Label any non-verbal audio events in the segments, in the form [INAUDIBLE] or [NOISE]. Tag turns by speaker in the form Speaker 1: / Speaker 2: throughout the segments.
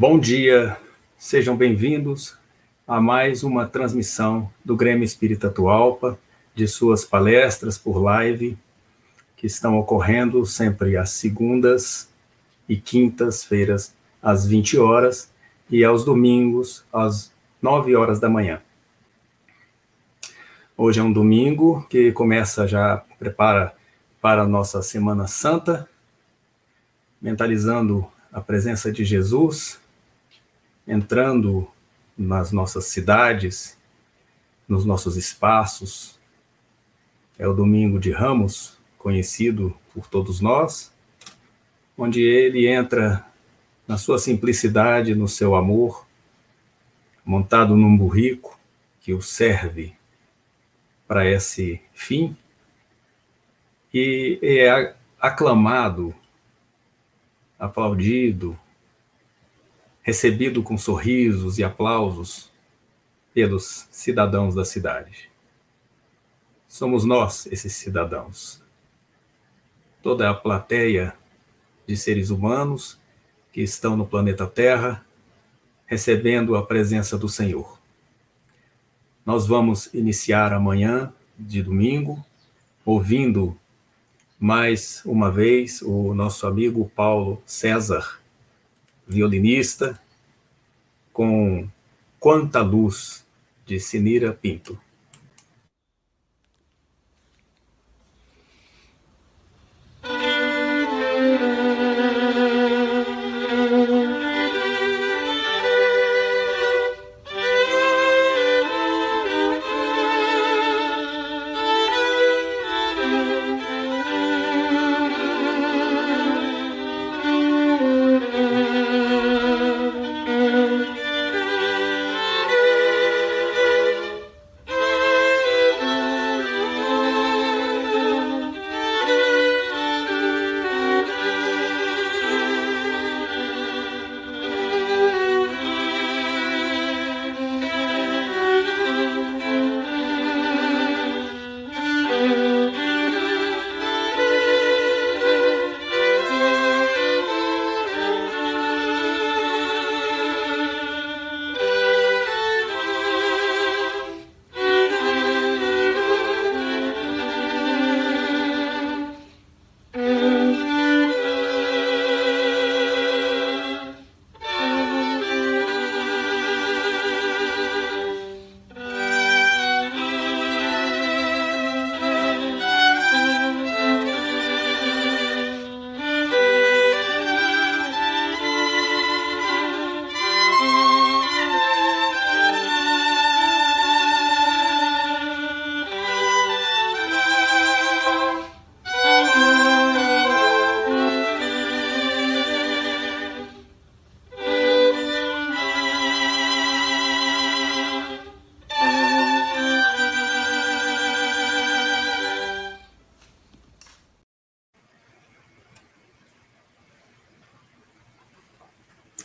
Speaker 1: Bom dia, sejam bem-vindos a mais uma transmissão do Grêmio Espírita Atualpa, de suas palestras por live, que estão ocorrendo sempre às segundas e quintas-feiras, às 20 horas, e aos domingos, às 9 horas da manhã. Hoje é um domingo que começa já, prepara para a nossa Semana Santa, mentalizando a presença de Jesus, entrando nas nossas cidades, nos nossos espaços. É o domingo de Ramos, conhecido por todos nós, onde ele entra na sua simplicidade, no seu amor, montado num burrico que o serve para esse fim, e é aclamado, aplaudido, recebido com sorrisos e aplausos pelos cidadãos da cidade. Somos nós, esses cidadãos. Toda a plateia de seres humanos que estão no planeta Terra recebendo a presença do Senhor. Nós vamos iniciar amanhã, de domingo, ouvindo mais uma vez o nosso amigo Paulo César violinista, com Quanta Luz, de Sinira Pinto.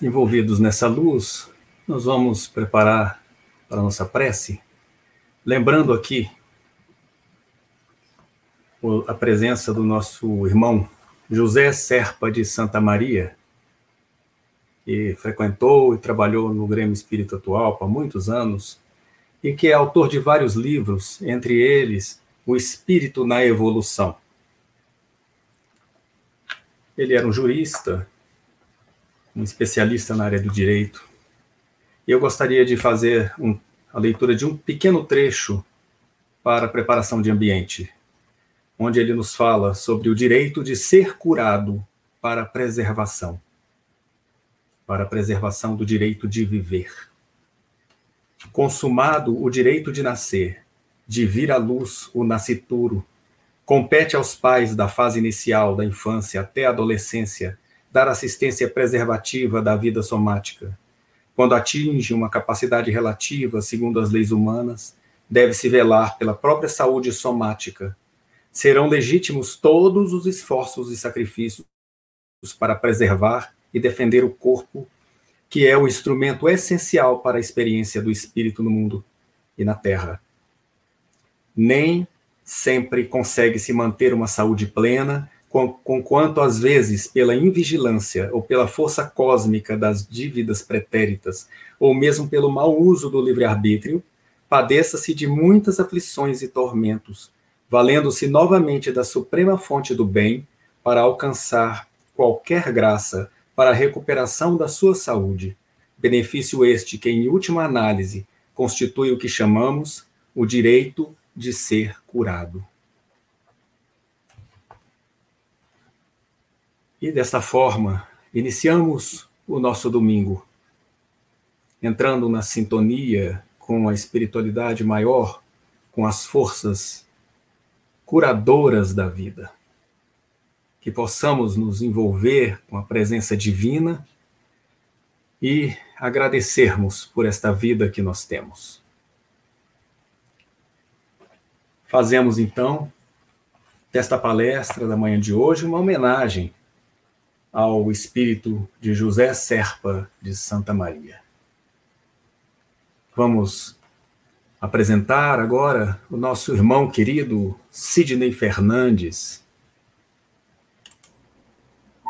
Speaker 1: Envolvidos nessa luz, nós vamos preparar para a nossa prece, lembrando aqui a presença do nosso irmão José Serpa de Santa Maria, que frequentou e trabalhou no Grêmio Espírito Atual por muitos anos, e que é autor de vários livros, entre eles O Espírito na Evolução. Ele era um jurista, um especialista na área do direito. E eu gostaria de fazer um, a leitura de um pequeno trecho para a preparação de ambiente, onde ele nos fala sobre o direito de ser curado para preservação, para a preservação do direito de viver. Consumado o direito de nascer, de vir à luz o nascituro, compete aos pais da fase inicial da infância até a adolescência dar assistência preservativa da vida somática. Quando atinge uma capacidade relativa, segundo as leis humanas, deve-se velar pela própria saúde somática. Serão legítimos todos os esforços e sacrifícios para preservar e defender o corpo, que é o instrumento essencial para a experiência do espírito no mundo e na terra. Nem sempre consegue se manter uma saúde plena conquanto às vezes pela invigilância ou pela força cósmica das dívidas pretéritas, ou mesmo pelo mau uso do livre-arbítrio, padeça-se de muitas aflições e tormentos, valendo-se novamente da suprema fonte do bem para alcançar qualquer graça para a recuperação da sua saúde, benefício este que, em última análise, constitui o que chamamos o direito de ser curado. E desta forma, iniciamos o nosso domingo, entrando na sintonia com a espiritualidade maior, com as forças curadoras da vida. Que possamos nos envolver com a presença divina e agradecermos por esta vida que nós temos. Fazemos então desta palestra da manhã de hoje uma homenagem ao espírito de José Serpa de Santa Maria. Vamos apresentar agora o nosso irmão querido Sidney Fernandes.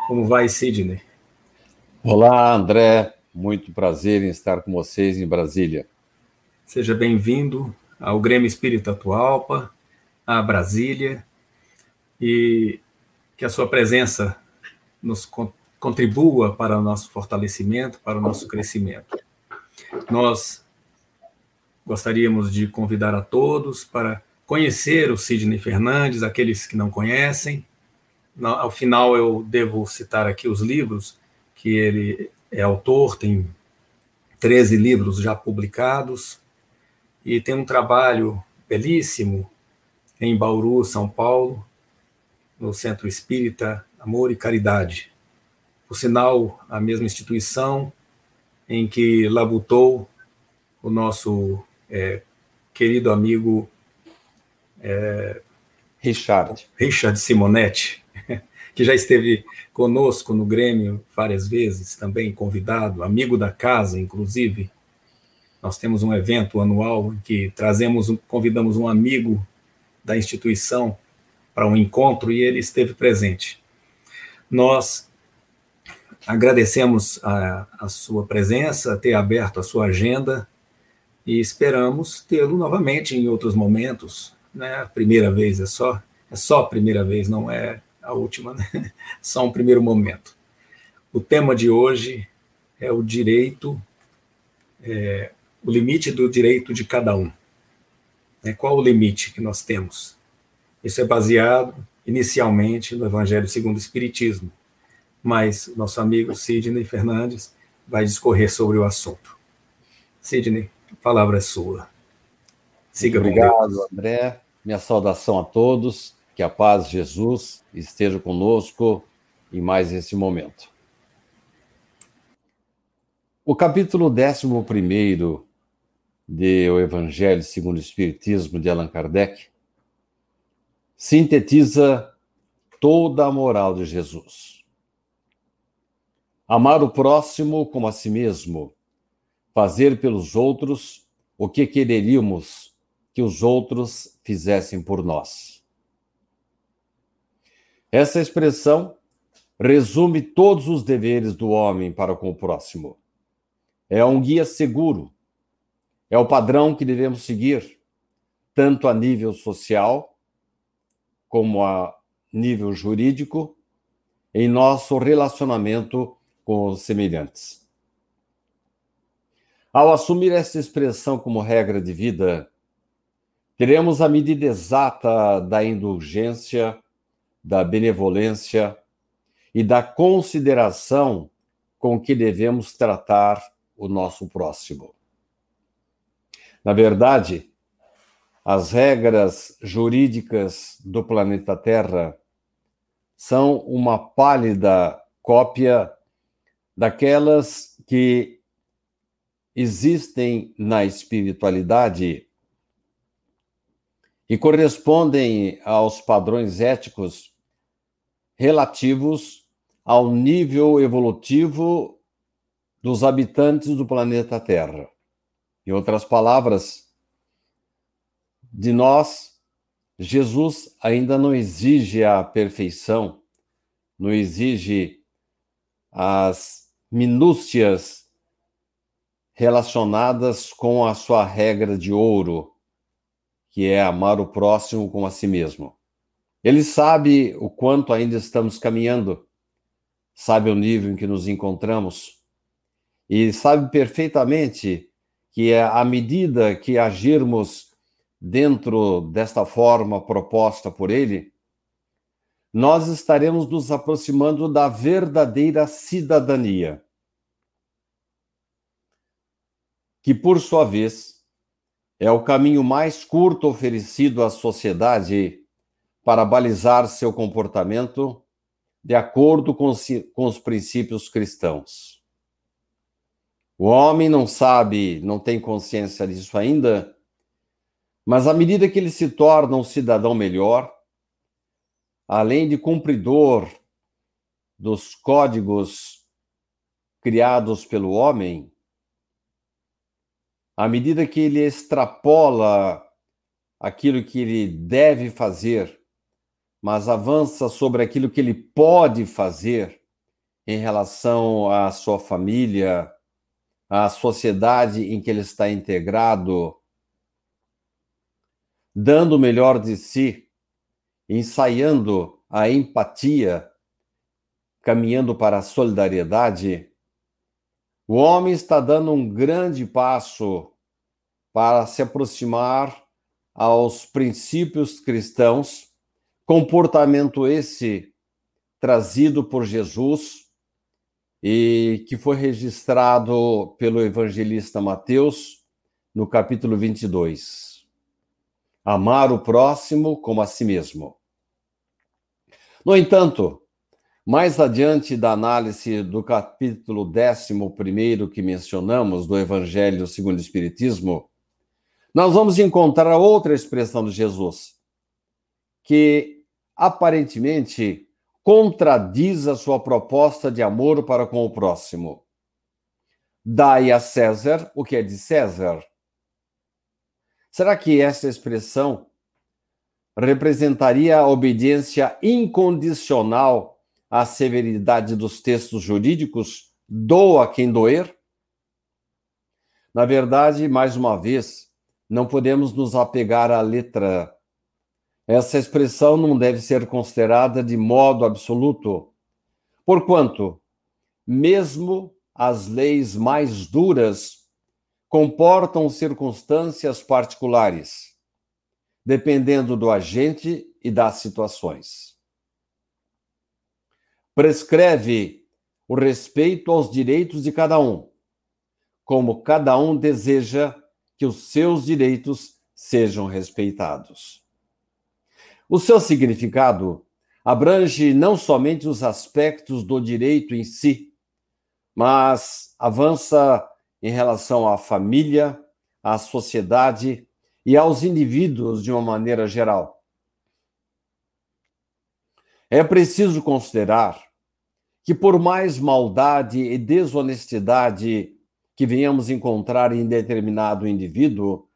Speaker 1: Como vai, Sidney?
Speaker 2: Olá, André. Muito prazer em estar com vocês em Brasília.
Speaker 1: Seja bem-vindo ao Grêmio Espírita Atualpa, a Brasília, e que a sua presença nos contribua para o nosso fortalecimento, para o nosso crescimento. Nós gostaríamos de convidar a todos para conhecer o Sidney Fernandes, aqueles que não conhecem. Ao final, eu devo citar aqui os livros que ele é autor, tem 13 livros já publicados, e tem um trabalho belíssimo em Bauru, São Paulo, no Centro Espírita Amor e Caridade. Por sinal, a mesma instituição em que labutou o nosso é, querido amigo
Speaker 2: é, Richard.
Speaker 1: Richard Simonetti, [LAUGHS] que já esteve conosco no Grêmio várias vezes, também convidado, amigo da casa, inclusive. Nós temos um evento anual em que trazemos, convidamos um amigo da instituição para um encontro e ele esteve presente. Nós agradecemos a, a sua presença, ter aberto a sua agenda e esperamos tê-lo novamente em outros momentos. Né? A primeira vez é só, é só a primeira vez, não é a última, né? [LAUGHS] só um primeiro momento. O tema de hoje é o direito, é, o limite do direito de cada um. Né? Qual o limite que nós temos? Isso é baseado inicialmente no Evangelho segundo o Espiritismo, mas nosso amigo Sidney Fernandes vai discorrer sobre o assunto. Sidney, a palavra é sua.
Speaker 2: Siga Muito obrigado, André. Minha saudação a todos. Que a paz de Jesus esteja conosco em mais esse momento. O capítulo 11 de O Evangelho segundo o Espiritismo de Allan Kardec sintetiza toda a moral de Jesus. Amar o próximo como a si mesmo, fazer pelos outros o que quereríamos que os outros fizessem por nós. Essa expressão resume todos os deveres do homem para com o próximo. É um guia seguro, é o padrão que devemos seguir, tanto a nível social como a nível jurídico, em nosso relacionamento com os semelhantes. Ao assumir essa expressão como regra de vida, teremos a medida exata da indulgência, da benevolência e da consideração com que devemos tratar o nosso próximo. Na verdade, as regras jurídicas do planeta Terra são uma pálida cópia daquelas que existem na espiritualidade e correspondem aos padrões éticos relativos ao nível evolutivo dos habitantes do planeta Terra. Em outras palavras, de nós, Jesus ainda não exige a perfeição não exige as minúcias relacionadas com a sua regra de ouro, que é amar o próximo como a si mesmo. Ele sabe o quanto ainda estamos caminhando, sabe o nível em que nos encontramos e sabe perfeitamente que à medida que agirmos dentro desta forma proposta por ele, nós estaremos nos aproximando da verdadeira cidadania, que, por sua vez, é o caminho mais curto oferecido à sociedade para balizar seu comportamento de acordo com os, com os princípios cristãos. O homem não sabe, não tem consciência disso ainda, mas à medida que ele se torna um cidadão melhor, além de cumpridor dos códigos criados pelo homem, à medida que ele extrapola aquilo que ele deve fazer, mas avança sobre aquilo que ele pode fazer em relação à sua família, à sociedade em que ele está integrado, dando o melhor de si, ensaiando a empatia, caminhando para a solidariedade, o homem está dando um grande passo para se aproximar aos princípios cristãos, comportamento esse trazido por Jesus e que foi registrado pelo evangelista Mateus no capítulo 22 amar o próximo como a si mesmo. No entanto, mais adiante da análise do capítulo 11 que mencionamos do Evangelho segundo o Espiritismo, nós vamos encontrar outra expressão de Jesus, que aparentemente contradiz a sua proposta de amor para com o próximo. Dai a César o que é de César Será que essa expressão representaria a obediência incondicional à severidade dos textos jurídicos? Doa quem doer? Na verdade, mais uma vez, não podemos nos apegar à letra. Essa expressão não deve ser considerada de modo absoluto, porquanto, mesmo as leis mais duras comportam circunstâncias particulares, dependendo do agente e das situações. Prescreve o respeito aos direitos de cada um, como cada um deseja que os seus direitos sejam respeitados. O seu significado abrange não somente os aspectos do direito em si, mas avança em relação à família, à sociedade e aos indivíduos de uma maneira geral. É preciso considerar que, por mais maldade e desonestidade que venhamos encontrar em determinado indivíduo,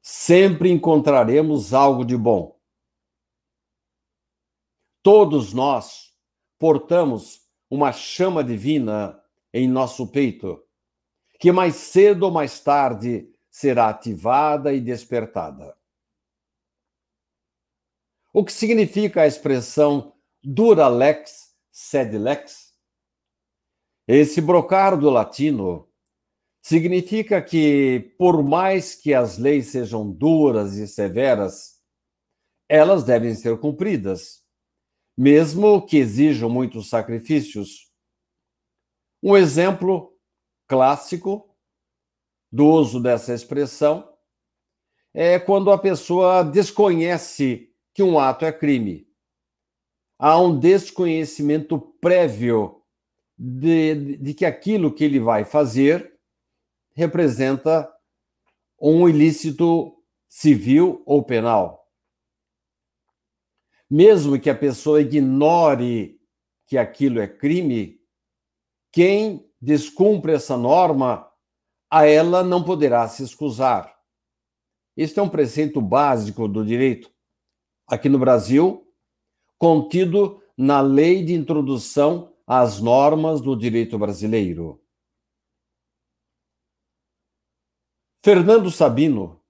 Speaker 2: sempre encontraremos algo de bom. Todos nós portamos uma chama divina em nosso peito que mais cedo ou mais tarde será ativada e despertada. O que significa a expressão dura lex sed lex? Esse brocar do latino significa que, por mais que as leis sejam duras e severas, elas devem ser cumpridas, mesmo que exijam muitos sacrifícios. Um exemplo clássico do uso dessa expressão é quando a pessoa desconhece que um ato é crime. Há um desconhecimento prévio de, de que aquilo que ele vai fazer representa um ilícito civil ou penal. Mesmo que a pessoa ignore que aquilo é crime, quem descumpre essa norma, a ela não poderá se excusar. Este é um preceito básico do direito. Aqui no Brasil, contido na Lei de Introdução às Normas do Direito Brasileiro. Fernando Sabino,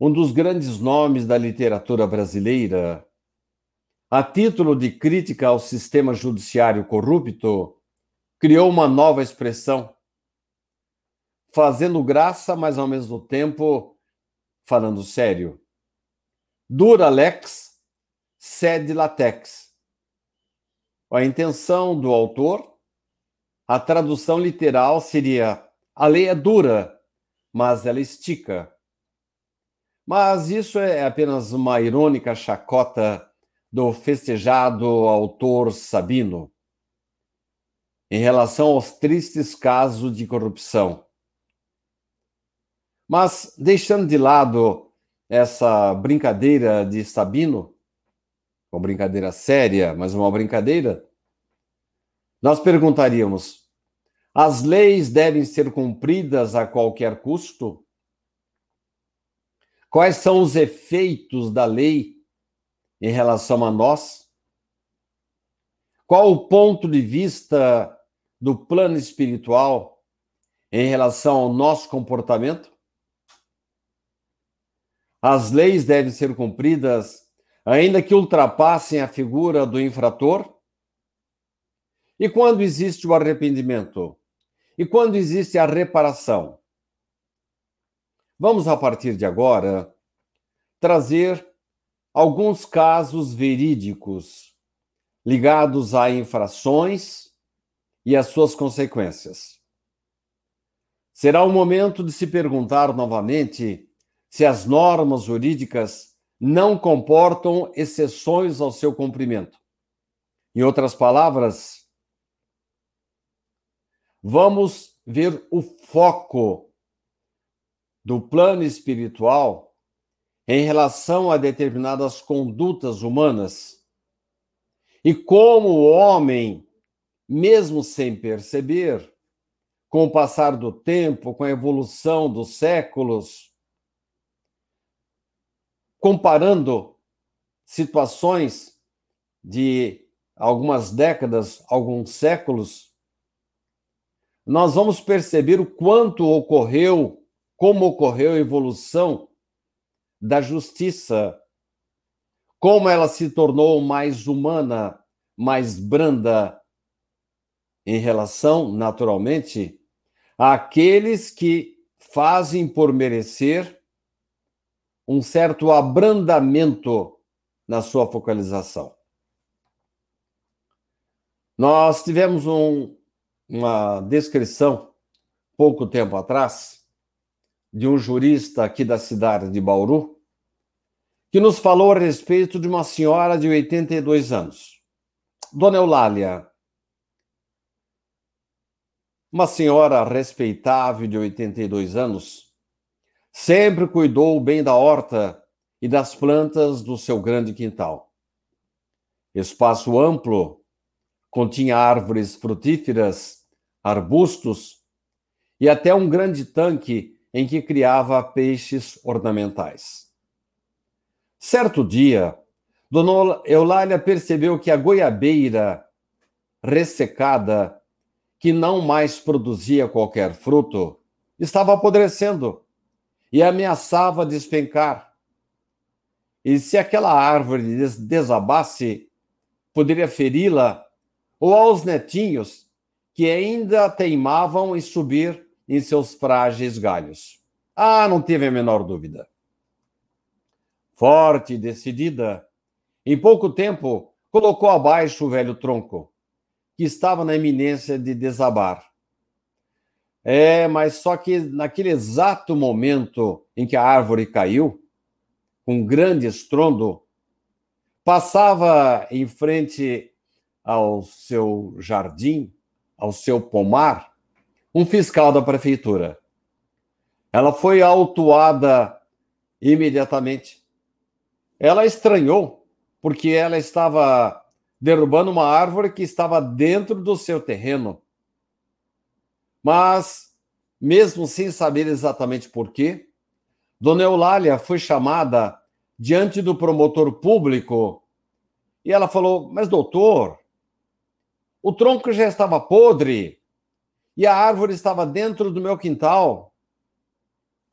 Speaker 2: um dos grandes nomes da literatura brasileira, a título de crítica ao sistema judiciário corrupto, criou uma nova expressão, fazendo graça, mas ao mesmo tempo falando sério. Dura lex, sed latex. A intenção do autor, a tradução literal seria: a lei é dura, mas ela estica. Mas isso é apenas uma irônica chacota do festejado autor Sabino em relação aos tristes casos de corrupção. Mas, deixando de lado essa brincadeira de Sabino, uma brincadeira séria, mas uma brincadeira, nós perguntaríamos: as leis devem ser cumpridas a qualquer custo? Quais são os efeitos da lei em relação a nós? Qual o ponto de vista do plano espiritual em relação ao nosso comportamento? As leis devem ser cumpridas, ainda que ultrapassem a figura do infrator? E quando existe o arrependimento? E quando existe a reparação? Vamos, a partir de agora, trazer alguns casos verídicos ligados a infrações e as suas consequências. Será o momento de se perguntar novamente se as normas jurídicas não comportam exceções ao seu cumprimento. Em outras palavras, vamos ver o foco do plano espiritual em relação a determinadas condutas humanas e como o homem mesmo sem perceber, com o passar do tempo, com a evolução dos séculos, comparando situações de algumas décadas, alguns séculos, nós vamos perceber o quanto ocorreu, como ocorreu a evolução da justiça, como ela se tornou mais humana, mais branda, em relação, naturalmente, àqueles que fazem por merecer um certo abrandamento na sua focalização. Nós tivemos um, uma descrição, pouco tempo atrás, de um jurista aqui da cidade de Bauru, que nos falou a respeito de uma senhora de 82 anos. Dona Eulália, uma senhora respeitável de 82 anos, sempre cuidou bem da horta e das plantas do seu grande quintal. Espaço amplo, continha árvores frutíferas, arbustos e até um grande tanque em que criava peixes ornamentais. Certo dia, Dona Eulália percebeu que a goiabeira ressecada que não mais produzia qualquer fruto, estava apodrecendo e ameaçava despencar. E se aquela árvore desabasse, poderia feri-la ou aos netinhos que ainda teimavam em subir em seus frágeis galhos. Ah, não teve a menor dúvida. Forte e decidida, em pouco tempo colocou abaixo o velho tronco que estava na iminência de desabar. É, mas só que naquele exato momento em que a árvore caiu, com um grande estrondo, passava em frente ao seu jardim, ao seu pomar, um fiscal da prefeitura. Ela foi autuada imediatamente. Ela estranhou, porque ela estava derrubando uma árvore que estava dentro do seu terreno. Mas, mesmo sem saber exatamente por quê, Dona Eulália foi chamada diante do promotor público e ela falou: Mas, doutor, O tronco já estava podre e a árvore estava dentro do meu quintal.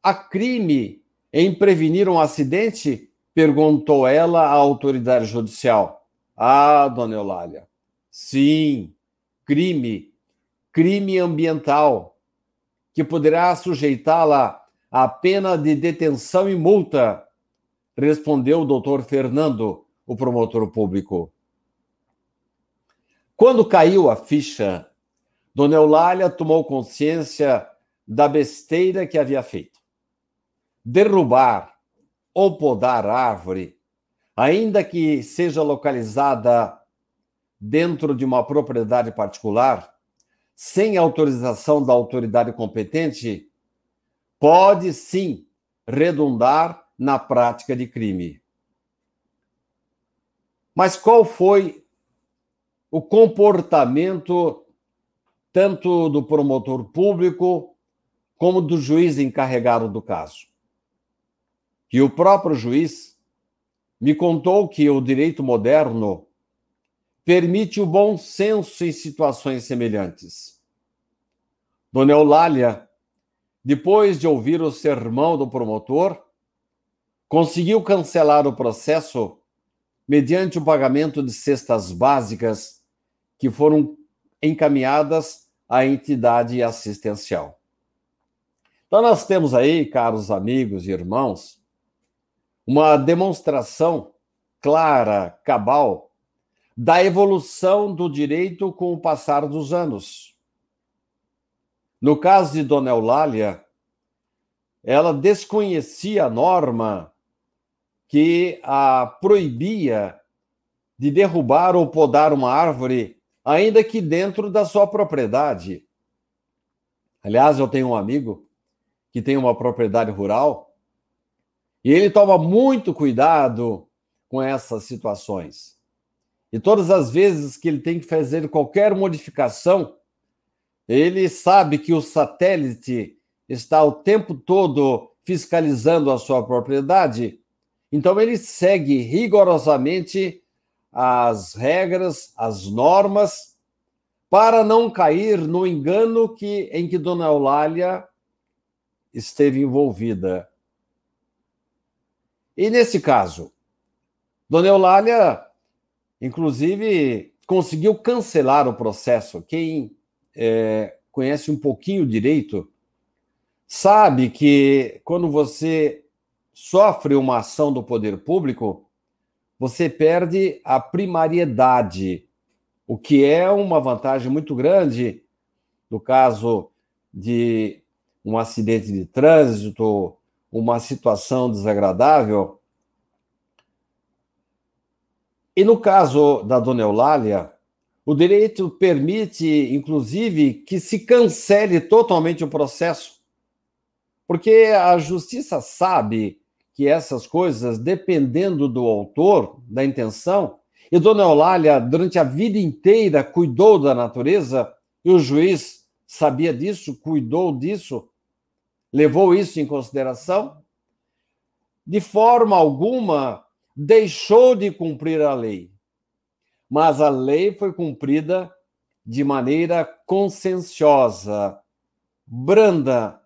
Speaker 2: Há crime em prevenir um acidente? perguntou ela à autoridade judicial. Ah, dona Eulália, sim, crime, crime ambiental, que poderá sujeitá-la à pena de detenção e multa, respondeu o doutor Fernando, o promotor público. Quando caiu a ficha, Dona Eulália tomou consciência da besteira que havia feito. Derrubar ou podar árvore, ainda que seja localizada dentro de uma propriedade particular, sem autorização da autoridade competente, pode sim redundar na prática de crime. Mas qual foi o comportamento tanto do promotor público como do juiz encarregado do caso. E o próprio juiz me contou que o direito moderno permite o bom senso em situações semelhantes. Dona Eulália, depois de ouvir o sermão do promotor, conseguiu cancelar o processo mediante o pagamento de cestas básicas que foram encaminhadas à entidade assistencial. Então, nós temos aí, caros amigos e irmãos, uma demonstração clara, cabal, da evolução do direito com o passar dos anos. No caso de Dona Eulália, ela desconhecia a norma que a proibia de derrubar ou podar uma árvore ainda que dentro da sua propriedade. Aliás, eu tenho um amigo que tem uma propriedade rural e ele toma muito cuidado com essas situações. E todas as vezes que ele tem que fazer qualquer modificação, ele sabe que o satélite está o tempo todo fiscalizando a sua propriedade, então ele segue rigorosamente as regras, as normas, para não cair no engano que, em que Dona Eulália esteve envolvida. E nesse caso, Dona Eulália, inclusive, conseguiu cancelar o processo. Quem é, conhece um pouquinho o direito sabe que quando você sofre uma ação do poder público, você perde a primariedade, o que é uma vantagem muito grande no caso de um acidente de trânsito, uma situação desagradável. E no caso da dona Eulália, o direito permite, inclusive, que se cancele totalmente o processo, porque a justiça sabe que essas coisas, dependendo do autor, da intenção, e Dona Eulália, durante a vida inteira, cuidou da natureza, e o juiz sabia disso, cuidou disso, levou isso em consideração, de forma alguma deixou de cumprir a lei. Mas a lei foi cumprida de maneira conscienciosa, branda,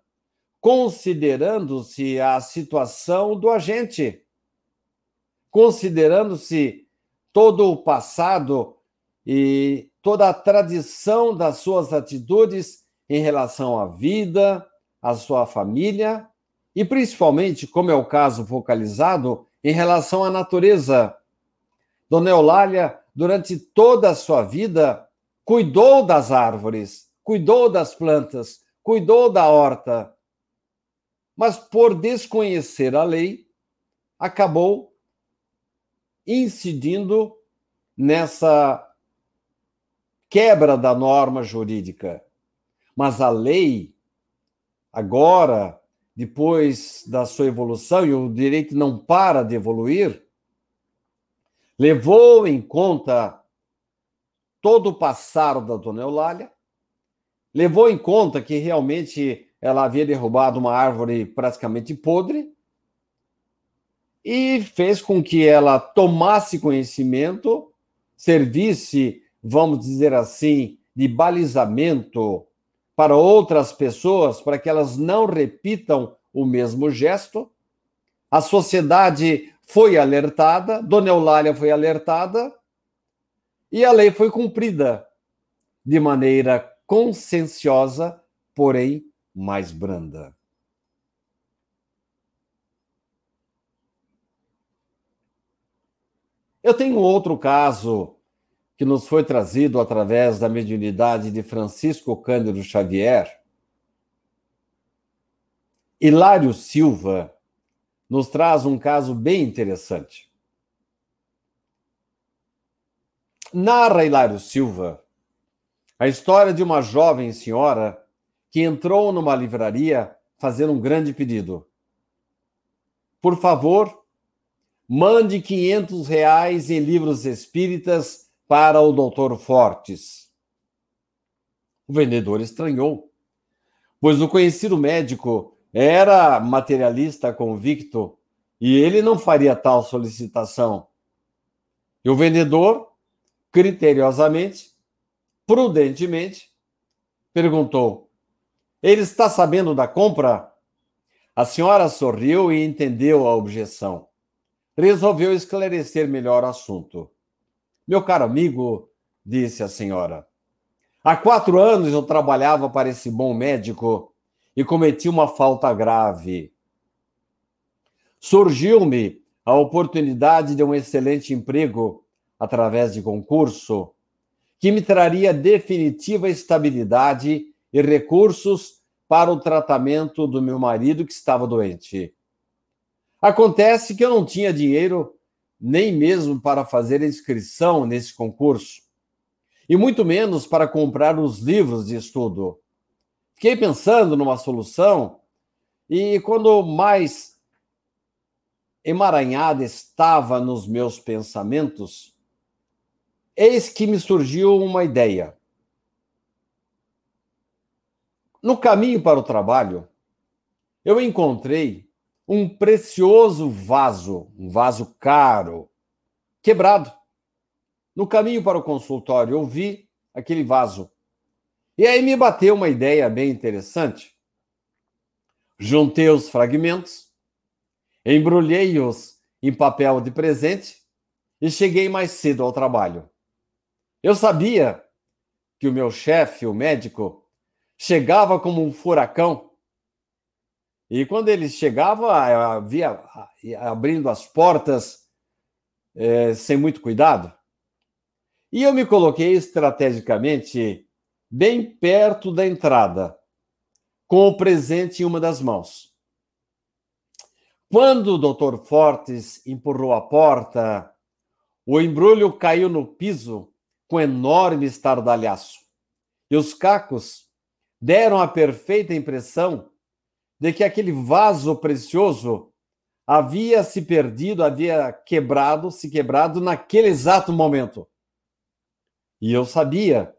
Speaker 2: considerando-se a situação do agente, considerando-se todo o passado e toda a tradição das suas atitudes em relação à vida, à sua família e principalmente, como é o caso focalizado, em relação à natureza. Dona Eulália, durante toda a sua vida, cuidou das árvores, cuidou das plantas, cuidou da horta, mas por desconhecer a lei, acabou incidindo nessa quebra da norma jurídica. Mas a lei, agora, depois da sua evolução, e o direito não para de evoluir, levou em conta todo o passado da dona Eulália, levou em conta que realmente ela havia derrubado uma árvore praticamente podre e fez com que ela tomasse conhecimento, servisse vamos dizer assim, de balizamento para outras pessoas, para que elas não repitam o mesmo gesto. A sociedade foi alertada, Dona Eulália foi alertada, e a lei foi cumprida de maneira conscienciosa, porém mais branda. Eu tenho outro caso que nos foi trazido através da mediunidade de Francisco Cândido Xavier. Hilário Silva nos traz um caso bem interessante. Narra Hilário Silva a história de uma jovem senhora que entrou numa livraria fazendo um grande pedido. Por favor, mande 500 reais em livros espíritas para o doutor Fortes. O vendedor estranhou, pois o conhecido médico era materialista convicto e ele não faria tal solicitação. E o vendedor, criteriosamente, prudentemente, perguntou: Ele está sabendo da compra? A senhora sorriu e entendeu a objeção. Resolveu esclarecer melhor o assunto. Meu caro amigo, disse a senhora, há quatro anos eu trabalhava para esse bom médico e cometi uma falta grave. Surgiu-me a oportunidade de um excelente emprego através de concurso, que me traria definitiva estabilidade e recursos para o tratamento do meu marido que estava doente. Acontece que eu não tinha dinheiro nem mesmo para fazer inscrição nesse concurso, e muito menos para comprar os livros de estudo. Fiquei pensando numa solução e quando mais emaranhada estava nos meus pensamentos, eis que me surgiu uma ideia. No caminho para o trabalho, eu encontrei um precioso vaso, um vaso caro, quebrado. No caminho para o consultório, eu vi aquele vaso e aí me bateu uma ideia bem interessante. Juntei os fragmentos, embrulhei-os em papel de presente e cheguei mais cedo ao trabalho. Eu sabia que o meu chefe, o médico, chegava como um furacão. E quando ele chegava, havia abrindo as portas é, sem muito cuidado. E eu me coloquei estrategicamente bem perto da entrada, com o presente em uma das mãos. Quando o doutor Fortes empurrou a porta, o embrulho caiu no piso com enorme estardalhaço. E os cacos deram a perfeita impressão de que aquele vaso precioso havia se perdido, havia quebrado, se quebrado naquele exato momento. E eu sabia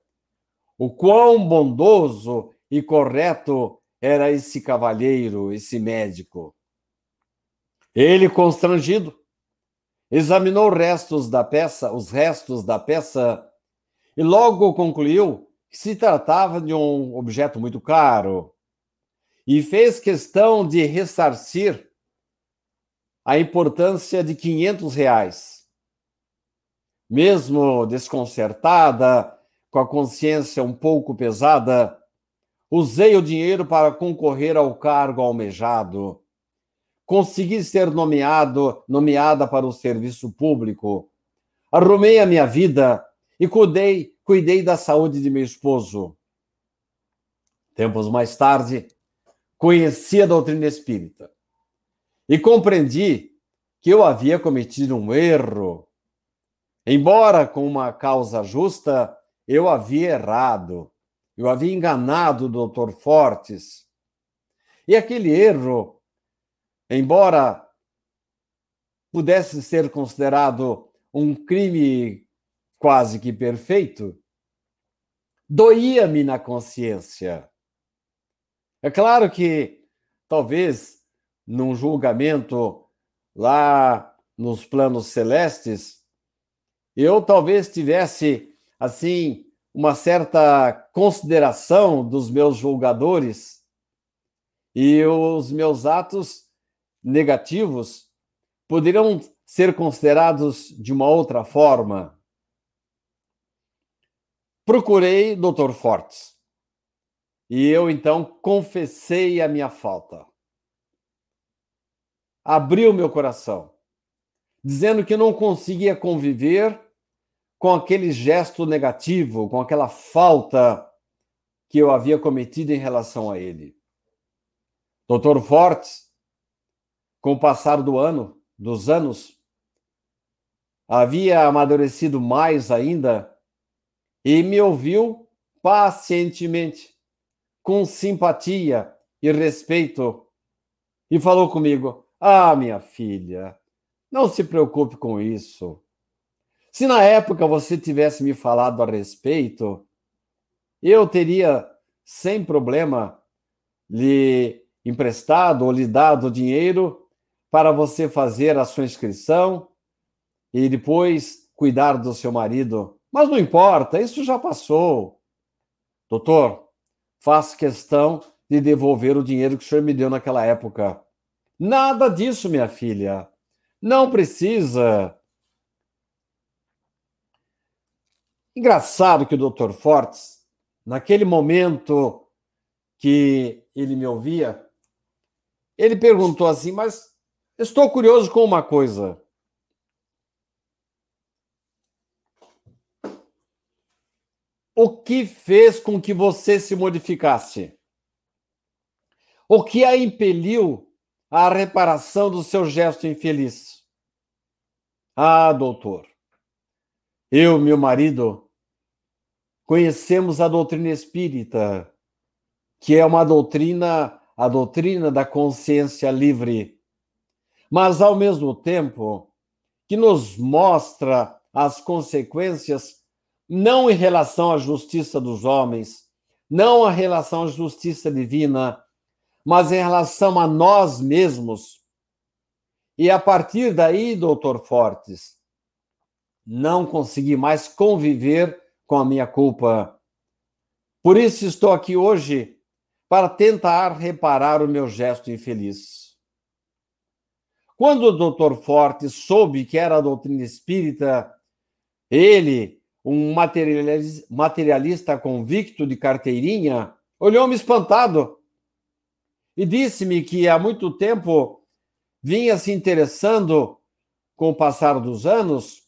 Speaker 2: o quão bondoso e correto era esse cavalheiro, esse médico. Ele, constrangido, examinou restos da peça, os restos da peça, e logo concluiu que se tratava de um objeto muito caro e fez questão de ressarcir a importância de 500 reais. Mesmo desconcertada, com a consciência um pouco pesada, usei o dinheiro para concorrer ao cargo almejado. Consegui ser nomeado, nomeada para o serviço público. Arrumei a minha vida e cuidei, cuidei da saúde de meu esposo. Tempos mais tarde, conheci a doutrina espírita e compreendi que eu havia cometido um erro. Embora com uma causa justa, eu havia errado, eu havia enganado o doutor Fortes. E aquele erro, embora pudesse ser considerado um crime quase que perfeito, doía-me na consciência. É claro que, talvez, num julgamento lá nos planos celestes, eu talvez tivesse assim, uma certa consideração dos meus julgadores e os meus atos negativos poderiam ser considerados de uma outra forma. Procurei Dr. Fortes e eu então confessei a minha falta. Abri o meu coração, dizendo que não conseguia conviver com aquele gesto negativo, com aquela falta que eu havia cometido em relação a ele. Doutor Fortes, com o passar do ano, dos anos, havia amadurecido mais ainda e me ouviu pacientemente, com simpatia e respeito, e falou comigo: Ah, minha filha, não se preocupe com isso. Se na época você tivesse me falado a respeito, eu teria, sem problema, lhe emprestado ou lhe dado dinheiro para você fazer a sua inscrição e depois cuidar do seu marido. Mas não importa, isso já passou. Doutor, faço questão de devolver o dinheiro que o senhor me deu naquela época. Nada disso, minha filha. Não precisa. Engraçado que o doutor Fortes, naquele momento que ele me ouvia, ele perguntou assim: Mas estou curioso com uma coisa. O que fez com que você se modificasse? O que a impeliu à reparação do seu gesto infeliz? Ah, doutor, eu meu marido conhecemos a doutrina espírita, que é uma doutrina a doutrina da consciência livre, mas ao mesmo tempo que nos mostra as consequências não em relação à justiça dos homens, não em relação à justiça divina, mas em relação a nós mesmos. E a partir daí, doutor Fortes, não consegui mais conviver com a minha culpa. Por isso estou aqui hoje para tentar reparar o meu gesto infeliz. Quando o doutor Forte soube que era a doutrina espírita, ele, um materialista convicto de carteirinha, olhou-me espantado e disse-me que há muito tempo vinha se interessando, com o passar dos anos,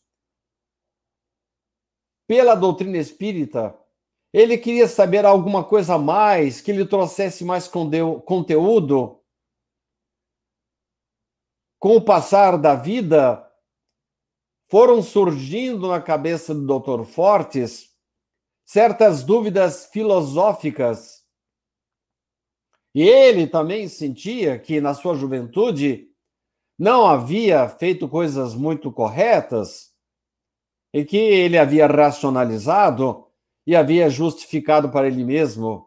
Speaker 2: pela doutrina espírita ele queria saber alguma coisa a mais, que lhe trouxesse mais conteúdo. Com o passar da vida, foram surgindo na cabeça do Dr. Fortes certas dúvidas filosóficas. E ele também sentia que na sua juventude não havia feito coisas muito corretas e que ele havia racionalizado e havia justificado para ele mesmo.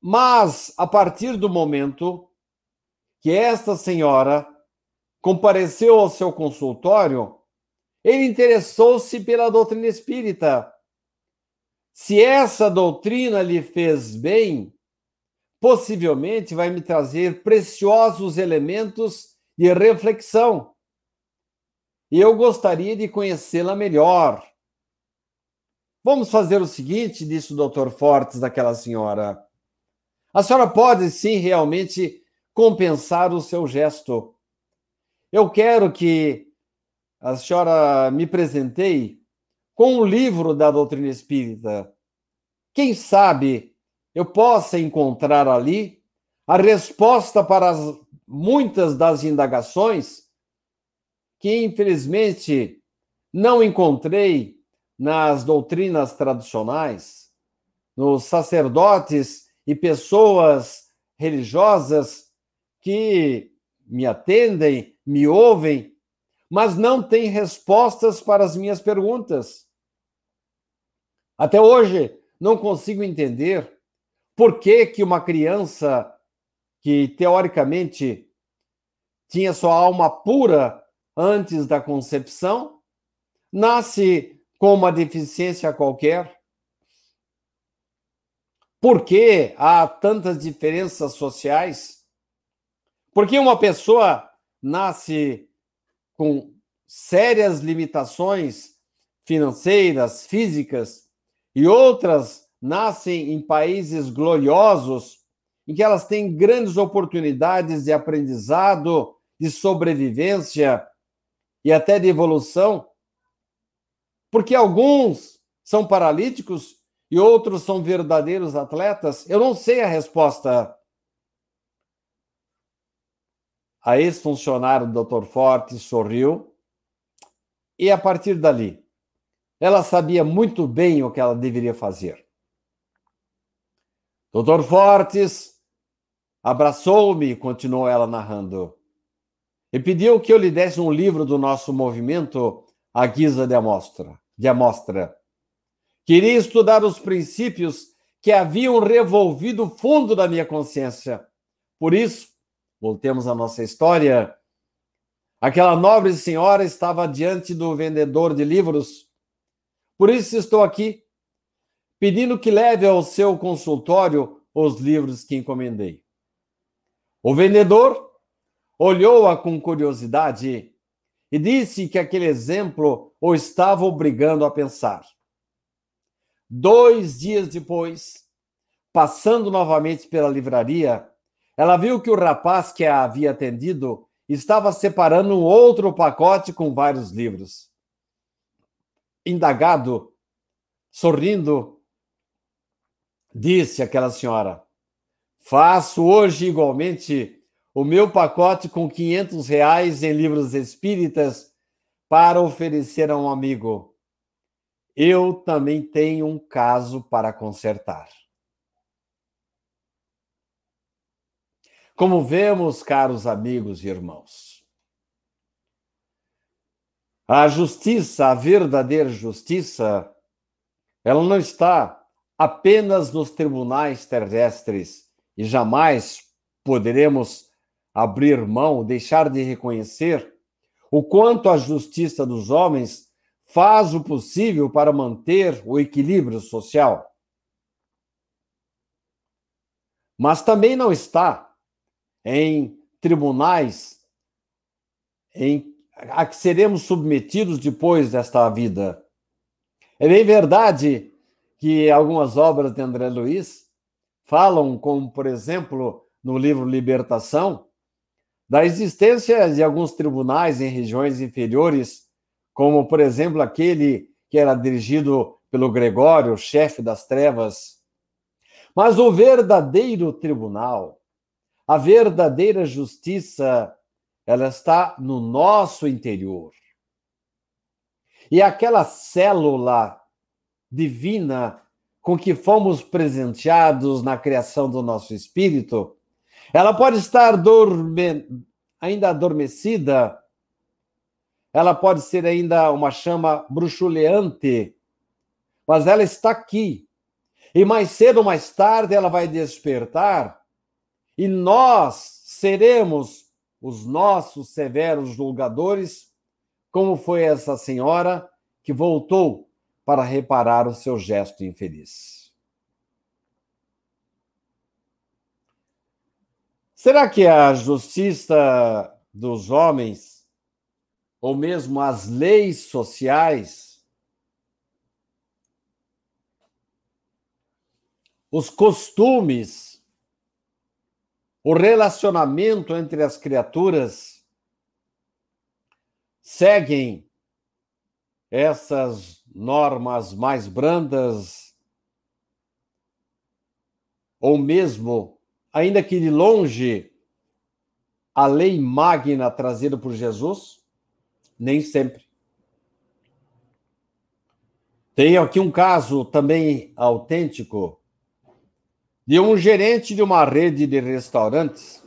Speaker 2: Mas, a partir do momento que esta senhora compareceu ao seu consultório, ele interessou-se pela doutrina espírita. Se essa doutrina lhe fez bem, possivelmente vai me trazer preciosos elementos de reflexão. E eu gostaria de conhecê-la melhor. Vamos fazer o seguinte, disse o doutor Fortes daquela senhora. A senhora pode sim realmente compensar o seu gesto. Eu quero que a senhora me presenteie com um livro da doutrina espírita. Quem sabe eu possa encontrar ali a resposta para as, muitas das indagações que, infelizmente, não encontrei nas doutrinas tradicionais, nos sacerdotes e pessoas religiosas que me atendem, me ouvem, mas não têm respostas para as minhas perguntas. Até hoje não consigo entender por que que uma criança que teoricamente tinha sua alma pura antes da concepção nasce com uma deficiência qualquer? Por que há tantas diferenças sociais? Por que uma pessoa nasce com sérias limitações financeiras, físicas, e outras nascem em países gloriosos, em que elas têm grandes oportunidades de aprendizado, de sobrevivência e até de evolução? Porque alguns são paralíticos e outros são verdadeiros atletas? Eu não sei a resposta. A ex-funcionário do Dr. Forte sorriu e, a partir dali, ela sabia muito bem o que ela deveria fazer. Doutor Fortes abraçou-me, continuou ela narrando, e pediu que eu lhe desse um livro do nosso movimento à guisa de amostra. De amostra. Queria estudar os princípios que haviam revolvido o fundo da minha consciência. Por isso, voltemos à nossa história. Aquela nobre senhora estava diante do vendedor de livros por isso estou aqui, pedindo que leve ao seu consultório os livros que encomendei. O vendedor olhou-a com curiosidade e disse que aquele exemplo o estava obrigando a pensar. Dois dias depois, passando novamente pela livraria, ela viu que o rapaz que a havia atendido estava separando um outro pacote com vários livros indagado, sorrindo, disse aquela senhora: Faço hoje igualmente o meu pacote com 500 reais em livros espíritas para oferecer a um amigo. Eu também tenho um caso para consertar. Como vemos, caros amigos e irmãos, a justiça, a verdadeira justiça, ela não está apenas nos tribunais terrestres e jamais poderemos abrir mão, deixar de reconhecer o quanto a justiça dos homens faz o possível para manter o equilíbrio social. Mas também não está em tribunais em a que seremos submetidos depois desta vida. É bem verdade que algumas obras de André Luiz falam, como por exemplo no livro Libertação, da existência de alguns tribunais em regiões inferiores, como por exemplo aquele que era dirigido pelo Gregório, chefe das trevas. Mas o verdadeiro tribunal, a verdadeira justiça ela está no nosso interior. E aquela célula divina com que fomos presenteados na criação do nosso espírito, ela pode estar dorme... ainda adormecida, ela pode ser ainda uma chama bruxuleante, mas ela está aqui. E mais cedo ou mais tarde ela vai despertar, e nós seremos os nossos severos julgadores, como foi essa senhora que voltou para reparar o seu gesto infeliz. Será que a justiça dos homens, ou mesmo as leis sociais, os costumes o relacionamento entre as criaturas seguem essas normas mais brandas, ou mesmo, ainda que de longe, a lei magna trazida por Jesus? Nem sempre. Tem aqui um caso também autêntico de um gerente de uma rede de restaurantes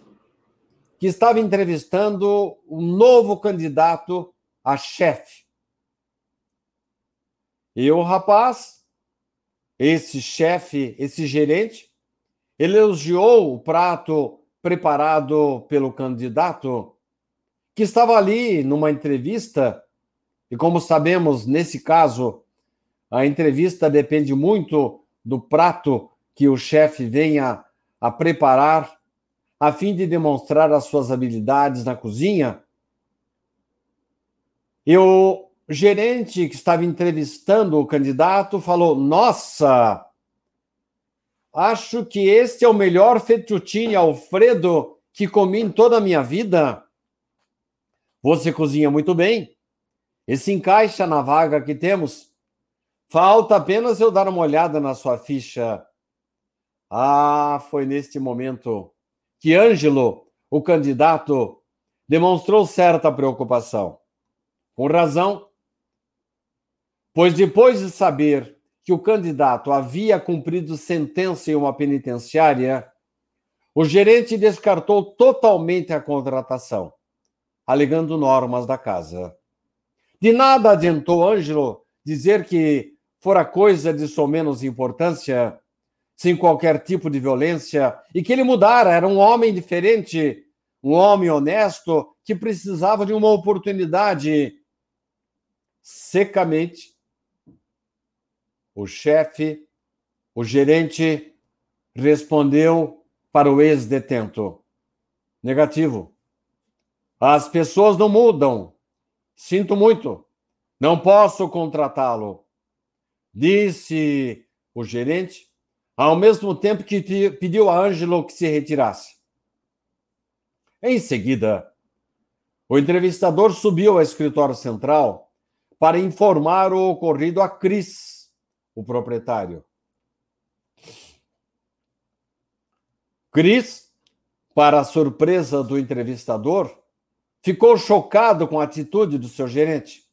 Speaker 2: que estava entrevistando um novo candidato a chefe. E o rapaz, esse chefe, esse gerente, elogiou o prato preparado pelo candidato que estava ali numa entrevista, e como sabemos, nesse caso, a entrevista depende muito do prato que o chefe venha a preparar a fim de demonstrar as suas habilidades na cozinha. E o gerente que estava entrevistando o candidato falou: Nossa, acho que este é o melhor fettuccine Alfredo que comi em toda a minha vida. Você cozinha muito bem. E se encaixa na vaga que temos. Falta apenas eu dar uma olhada na sua ficha. Ah, foi neste momento que Ângelo, o candidato, demonstrou certa preocupação. Com razão, pois depois de saber que o candidato havia cumprido sentença em uma penitenciária, o gerente descartou totalmente a contratação, alegando normas da casa. De nada adiantou Ângelo dizer que fora coisa de somenos importância, sem qualquer tipo de violência, e que ele mudara, era um homem diferente, um homem honesto que precisava de uma oportunidade. Secamente, o chefe, o gerente, respondeu para o ex-detento: negativo. As pessoas não mudam. Sinto muito. Não posso contratá-lo. Disse o gerente, ao mesmo tempo que pediu a Ângelo que se retirasse. Em seguida, o entrevistador subiu ao escritório central para informar o ocorrido a Cris, o proprietário. Cris, para a surpresa do entrevistador, ficou chocado com a atitude do seu gerente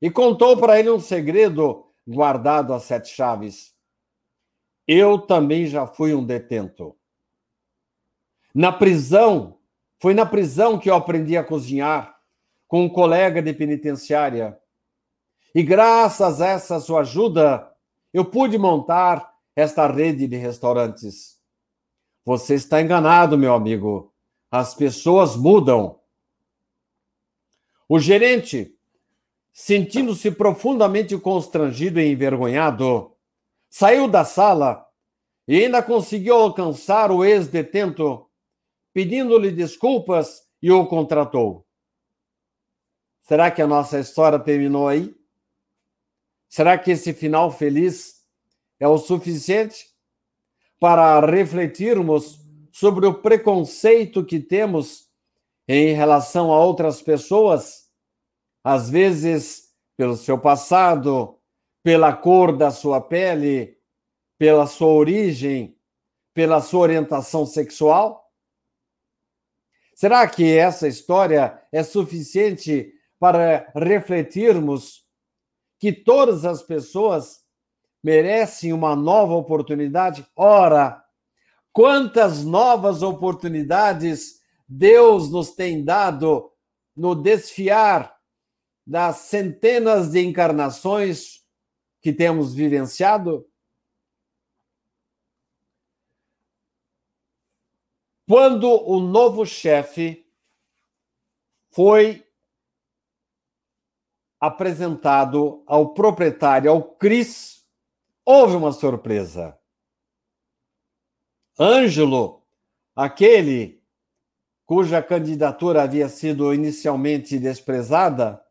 Speaker 2: e contou para ele um segredo guardado a sete chaves. Eu também já fui um detento. Na prisão, foi na prisão que eu aprendi a cozinhar com um colega de penitenciária. E graças a essa sua ajuda, eu pude montar esta rede de restaurantes. Você está enganado, meu amigo. As pessoas mudam. O gerente, sentindo-se profundamente constrangido e envergonhado, saiu da sala e ainda conseguiu alcançar o ex-detento, pedindo-lhe desculpas e o contratou. Será que a nossa história terminou aí? Será que esse final feliz é o suficiente para refletirmos sobre o preconceito que temos em relação a outras pessoas, às vezes pelo seu passado, pela cor da sua pele, pela sua origem, pela sua orientação sexual? Será que essa história é suficiente para refletirmos que todas as pessoas merecem uma nova oportunidade? Ora, quantas novas oportunidades Deus nos tem dado no desfiar das centenas de encarnações que temos vivenciado? Quando o novo chefe foi apresentado ao proprietário, ao Cris, houve uma surpresa. Ângelo, aquele cuja candidatura havia sido inicialmente desprezada,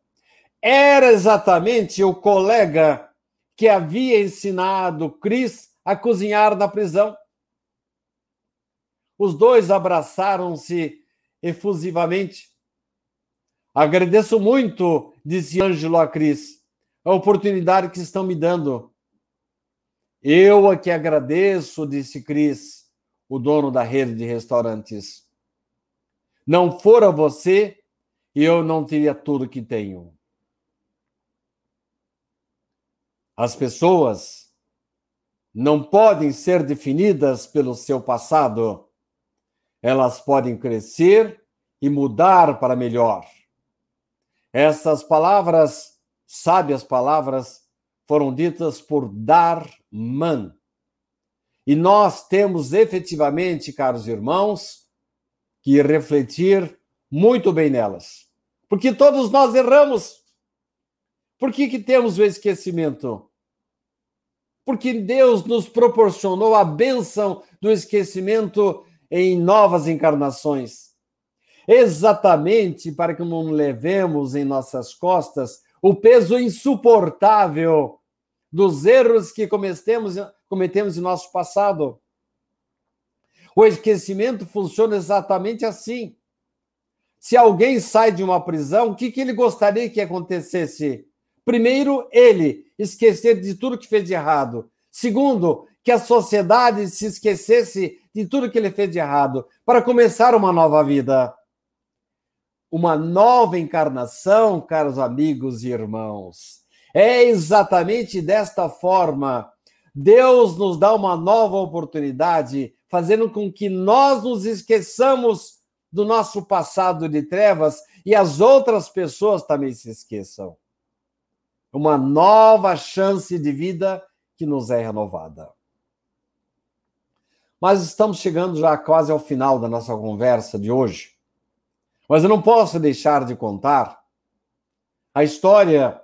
Speaker 2: era exatamente o colega que havia ensinado Cris a cozinhar na prisão. Os dois abraçaram-se efusivamente. Agradeço muito, disse Ângelo a Cris, a oportunidade que estão me dando. Eu a que agradeço, disse Cris, o dono da rede de restaurantes. Não fora você, eu não teria tudo que tenho. As pessoas não podem ser definidas pelo seu passado. Elas podem crescer e mudar para melhor. Essas palavras, sábias palavras, foram ditas por Darman. E nós temos efetivamente, caros irmãos, que refletir muito bem nelas. Porque todos nós erramos. Por que, que temos o esquecimento? Porque Deus nos proporcionou a bênção do esquecimento em novas encarnações. Exatamente para que não levemos em nossas costas o peso insuportável dos erros que cometemos, cometemos em nosso passado. O esquecimento funciona exatamente assim. Se alguém sai de uma prisão, o que, que ele gostaria que acontecesse? Primeiro, ele esquecer de tudo que fez de errado. Segundo, que a sociedade se esquecesse de tudo que ele fez de errado, para começar uma nova vida. Uma nova encarnação, caros amigos e irmãos. É exatamente desta forma. Deus nos dá uma nova oportunidade, fazendo com que nós nos esqueçamos do nosso passado de trevas e as outras pessoas também se esqueçam. Uma nova chance de vida que nos é renovada. Mas estamos chegando já quase ao final da nossa conversa de hoje. Mas eu não posso deixar de contar a história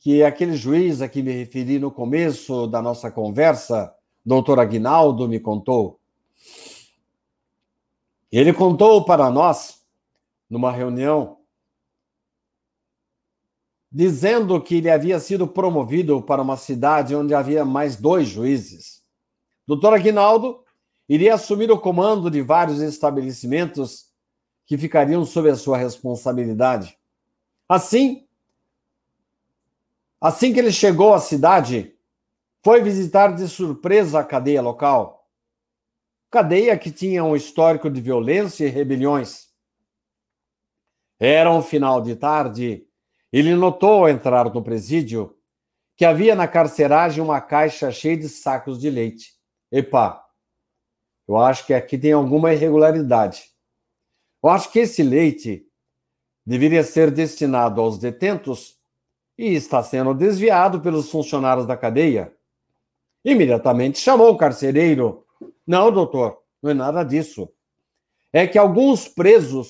Speaker 2: que aquele juiz a que me referi no começo da nossa conversa, doutor Aguinaldo, me contou. Ele contou para nós, numa reunião, dizendo que ele havia sido promovido para uma cidade onde havia mais dois juízes. Doutor Aguinaldo iria assumir o comando de vários estabelecimentos que ficariam sob a sua responsabilidade. Assim, assim que ele chegou à cidade, foi visitar de surpresa a cadeia local. Cadeia que tinha um histórico de violência e rebeliões. Era um final de tarde. Ele notou ao entrar no presídio que havia na carceragem uma caixa cheia de sacos de leite. Epa, eu acho que aqui tem alguma irregularidade. Eu acho que esse leite deveria ser destinado aos detentos e está sendo desviado pelos funcionários da cadeia. Imediatamente chamou o carcereiro. Não, doutor, não é nada disso. É que alguns presos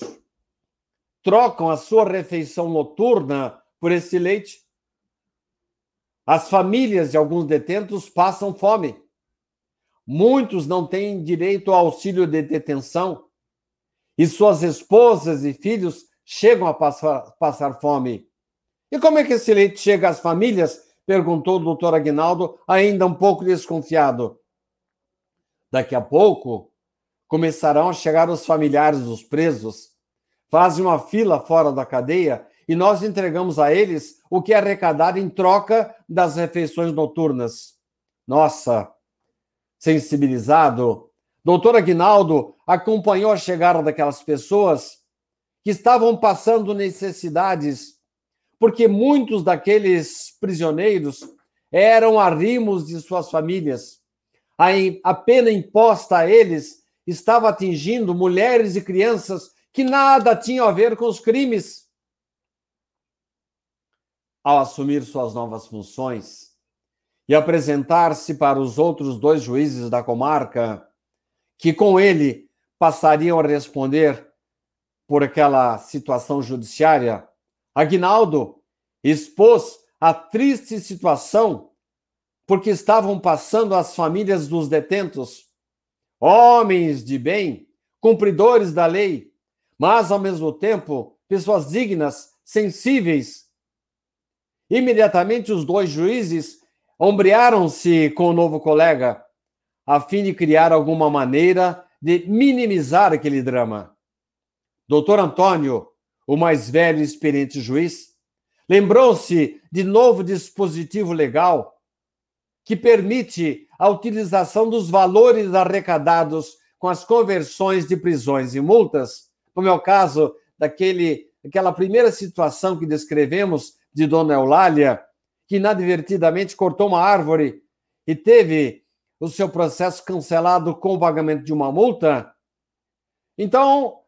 Speaker 2: trocam a sua refeição noturna por esse leite. As famílias de alguns detentos passam fome. Muitos não têm direito ao auxílio de detenção e suas esposas e filhos chegam a passar, passar fome. E como é que esse leite chega às famílias? Perguntou o doutor Aguinaldo, ainda um pouco desconfiado. Daqui a pouco começarão a chegar os familiares dos presos, fazem uma fila fora da cadeia e nós entregamos a eles o que é arrecadado em troca das refeições noturnas. Nossa, sensibilizado, doutor Aguinaldo acompanhou a chegada daquelas pessoas que estavam passando necessidades, porque muitos daqueles prisioneiros eram arrimos de suas famílias. A, pena imposta a eles estava atingindo mulheres e crianças que nada tinham a ver com os crimes. Ao assumir suas novas funções, e apresentar-se para os outros dois juízes da comarca, que com ele passariam a responder por aquela situação judiciária, Aguinaldo expôs a triste situação porque estavam passando as famílias dos detentos, homens de bem, cumpridores da lei, mas ao mesmo tempo pessoas dignas, sensíveis. Imediatamente os dois juízes ombrearam-se com o novo colega a fim de criar alguma maneira de minimizar aquele drama. Doutor Antônio, o mais velho e experiente juiz, lembrou-se de novo dispositivo legal que permite a utilização dos valores arrecadados com as conversões de prisões e multas, como é o caso daquele, daquela primeira situação que descrevemos de Dona Eulália, que inadvertidamente cortou uma árvore e teve o seu processo cancelado com o pagamento de uma multa. Então,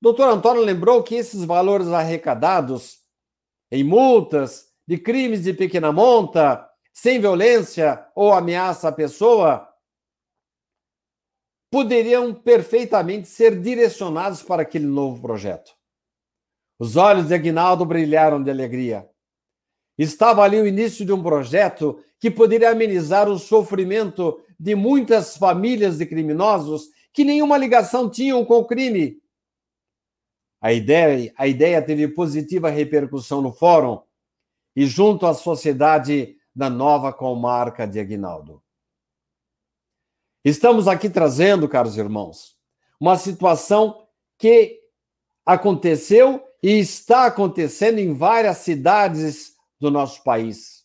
Speaker 2: doutor Antônio lembrou que esses valores arrecadados em multas de crimes de pequena monta, sem violência ou ameaça à pessoa, poderiam perfeitamente ser direcionados para aquele novo projeto. Os olhos de Aguinaldo brilharam de alegria. estava ali o início de um projeto que poderia amenizar o sofrimento de muitas famílias de criminosos que nenhuma ligação tinham com o crime. A ideia, a ideia teve positiva repercussão no fórum e junto à sociedade da nova comarca de Aguinaldo. Estamos aqui trazendo, caros irmãos, uma situação que aconteceu e está acontecendo em várias cidades do nosso país.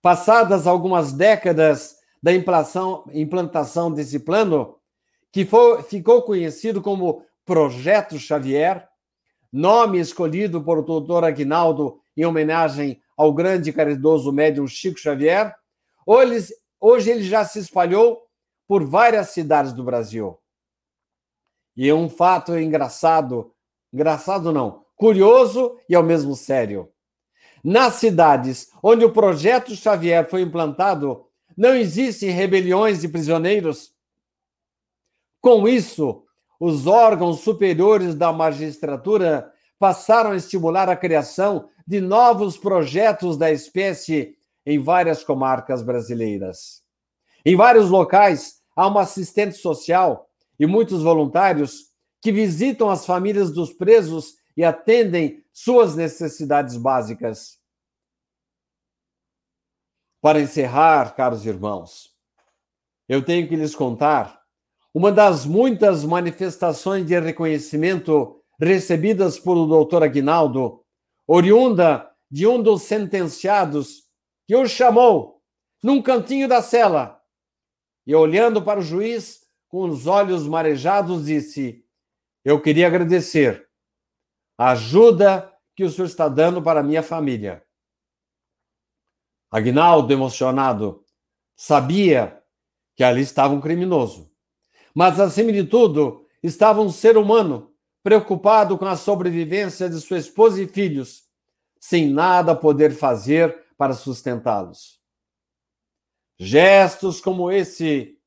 Speaker 2: Passadas algumas décadas da implantação desse plano, que foi, ficou conhecido como Projeto Xavier, nome escolhido por doutor Aguinaldo em homenagem ao grande e caridoso médium Chico Xavier, hoje, hoje ele já se espalhou por várias cidades do Brasil. E um fato engraçado, engraçado não, curioso e ao mesmo sério. Nas cidades onde o projeto Xavier foi implantado, não existem rebeliões de prisioneiros. Com isso, os órgãos superiores da magistratura passaram a estimular a criação de novos projetos da espécie em várias comarcas brasileiras. Em vários locais, há uma assistente social e muitos voluntários que visitam as famílias dos presos e atendem suas necessidades básicas. Para encerrar, caros irmãos, eu tenho que lhes contar uma das muitas manifestações de reconhecimento recebidas pelo doutor Aguinaldo, oriunda de um dos sentenciados, que o chamou num cantinho da cela e, olhando para o juiz com os olhos marejados, disse: Eu queria agradecer a ajuda que o senhor está dando para a minha família. Agnaldo, emocionado, sabia que ali estava um criminoso. Mas, acima de tudo, estava um ser humano preocupado com a sobrevivência de sua esposa e filhos, sem nada poder fazer para sustentá-los. Gestos como esse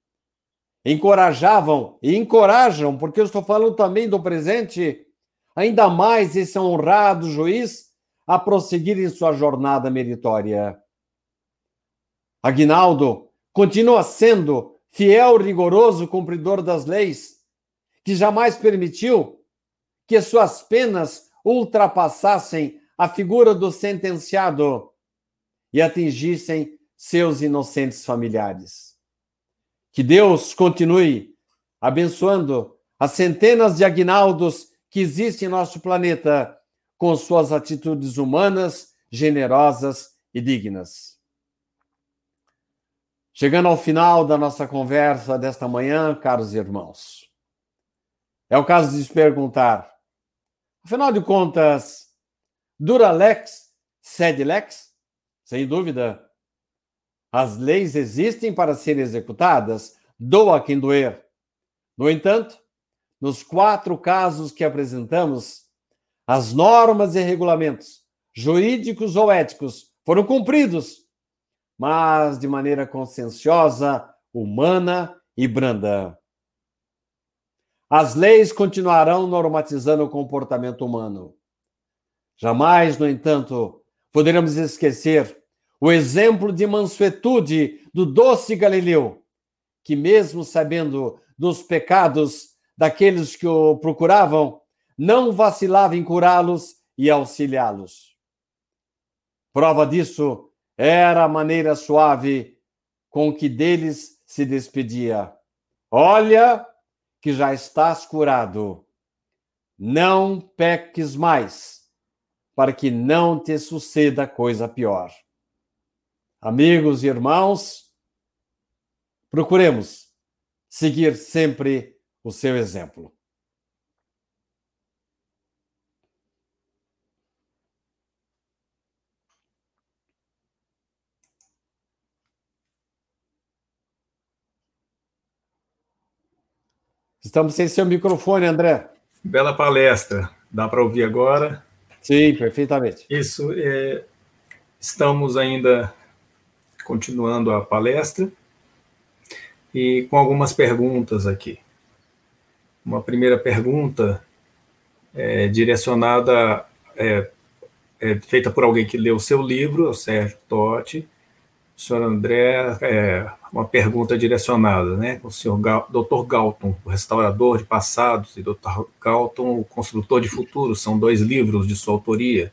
Speaker 2: encorajavam e encorajam, porque eu estou falando também do presente, ainda mais esse honrado juiz a prosseguir em sua jornada meritória. Aguinaldo continua sendo fiel, rigoroso cumpridor das leis, que jamais permitiu que suas penas ultrapassassem a figura do sentenciado e atingissem seus inocentes familiares. Que Deus continue abençoando as centenas de Aguinaldos que existem em nosso planeta com suas atitudes humanas, generosas e dignas. Chegando ao final da nossa conversa desta manhã, caros irmãos, é o caso de se perguntar: afinal de contas, dura lex, sed lex? Sem dúvida, as leis existem para serem executadas, doa quem doer. No entanto, nos quatro casos que apresentamos, as normas e regulamentos, jurídicos ou éticos, foram cumpridos mas de maneira conscienciosa, humana e branda. As leis continuarão normatizando o comportamento humano. Jamais, no entanto, poderemos esquecer o exemplo de mansuetude do doce Galileu, que, mesmo sabendo dos pecados daqueles que o procuravam, não vacilava em curá-los e auxiliá-los. Prova disso era a maneira suave com que deles se despedia. Olha, que já estás curado. Não peques mais, para que não te suceda coisa pior. Amigos e irmãos, procuremos seguir sempre o seu exemplo. Estamos sem seu microfone, André.
Speaker 1: Bela palestra. Dá para ouvir agora?
Speaker 2: Sim, perfeitamente.
Speaker 1: Isso. É... Estamos ainda continuando a palestra e com algumas perguntas aqui. Uma primeira pergunta é direcionada é, é feita por alguém que leu o seu livro, o Sérgio Totti. O senhor André, é, uma pergunta direcionada, né? O senhor Gal, Dr. Galton, o restaurador de passados, e Dr. Galton, o construtor de futuros, são dois livros de sua autoria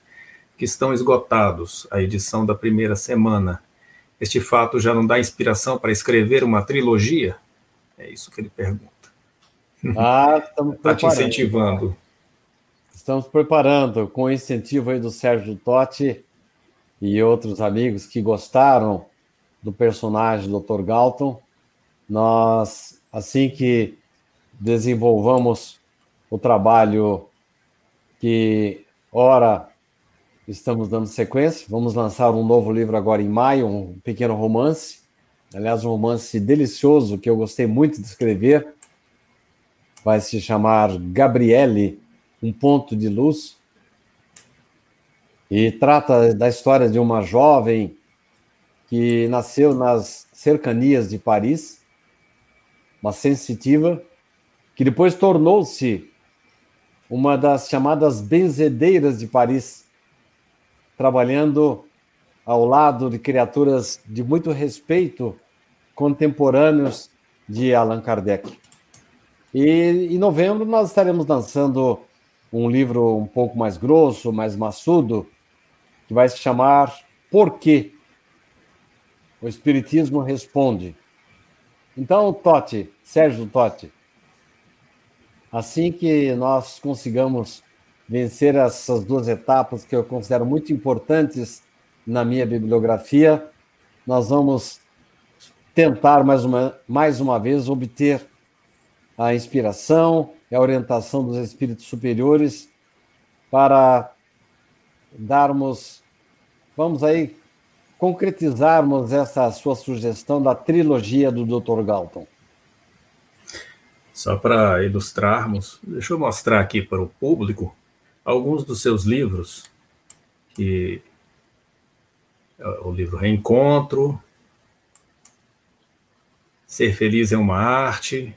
Speaker 1: que estão esgotados, a edição da primeira semana. Este fato já não dá inspiração para escrever uma trilogia? É isso que ele pergunta.
Speaker 2: Ah, estamos
Speaker 1: Está te incentivando.
Speaker 2: Estamos preparando com o incentivo aí do Sérgio Totti e outros amigos que gostaram do personagem Dr. Galton. Nós, assim que desenvolvamos o trabalho que, ora, estamos dando sequência, vamos lançar um novo livro agora em maio, um pequeno romance. Aliás, um romance delicioso que eu gostei muito de escrever. Vai se chamar Gabriele um ponto de luz, e trata da história de uma jovem que nasceu nas cercanias de Paris, uma sensitiva, que depois tornou-se uma das chamadas benzedeiras de Paris, trabalhando ao lado de criaturas de muito respeito contemporâneos de Allan Kardec. E em novembro nós estaremos lançando um livro um pouco mais grosso, mais maçudo, que vai se chamar Por quê? O Espiritismo Responde. Então, Totti, Sérgio Totti, assim que nós consigamos vencer essas duas etapas que eu considero muito importantes na minha bibliografia, nós vamos tentar mais uma, mais uma vez obter a inspiração, e a orientação dos espíritos superiores para darmos, vamos aí, concretizarmos essa sua sugestão da trilogia do Dr. Galton.
Speaker 1: Só para ilustrarmos, deixa eu mostrar aqui para o público alguns dos seus livros, que é o livro Reencontro, Ser Feliz é uma Arte,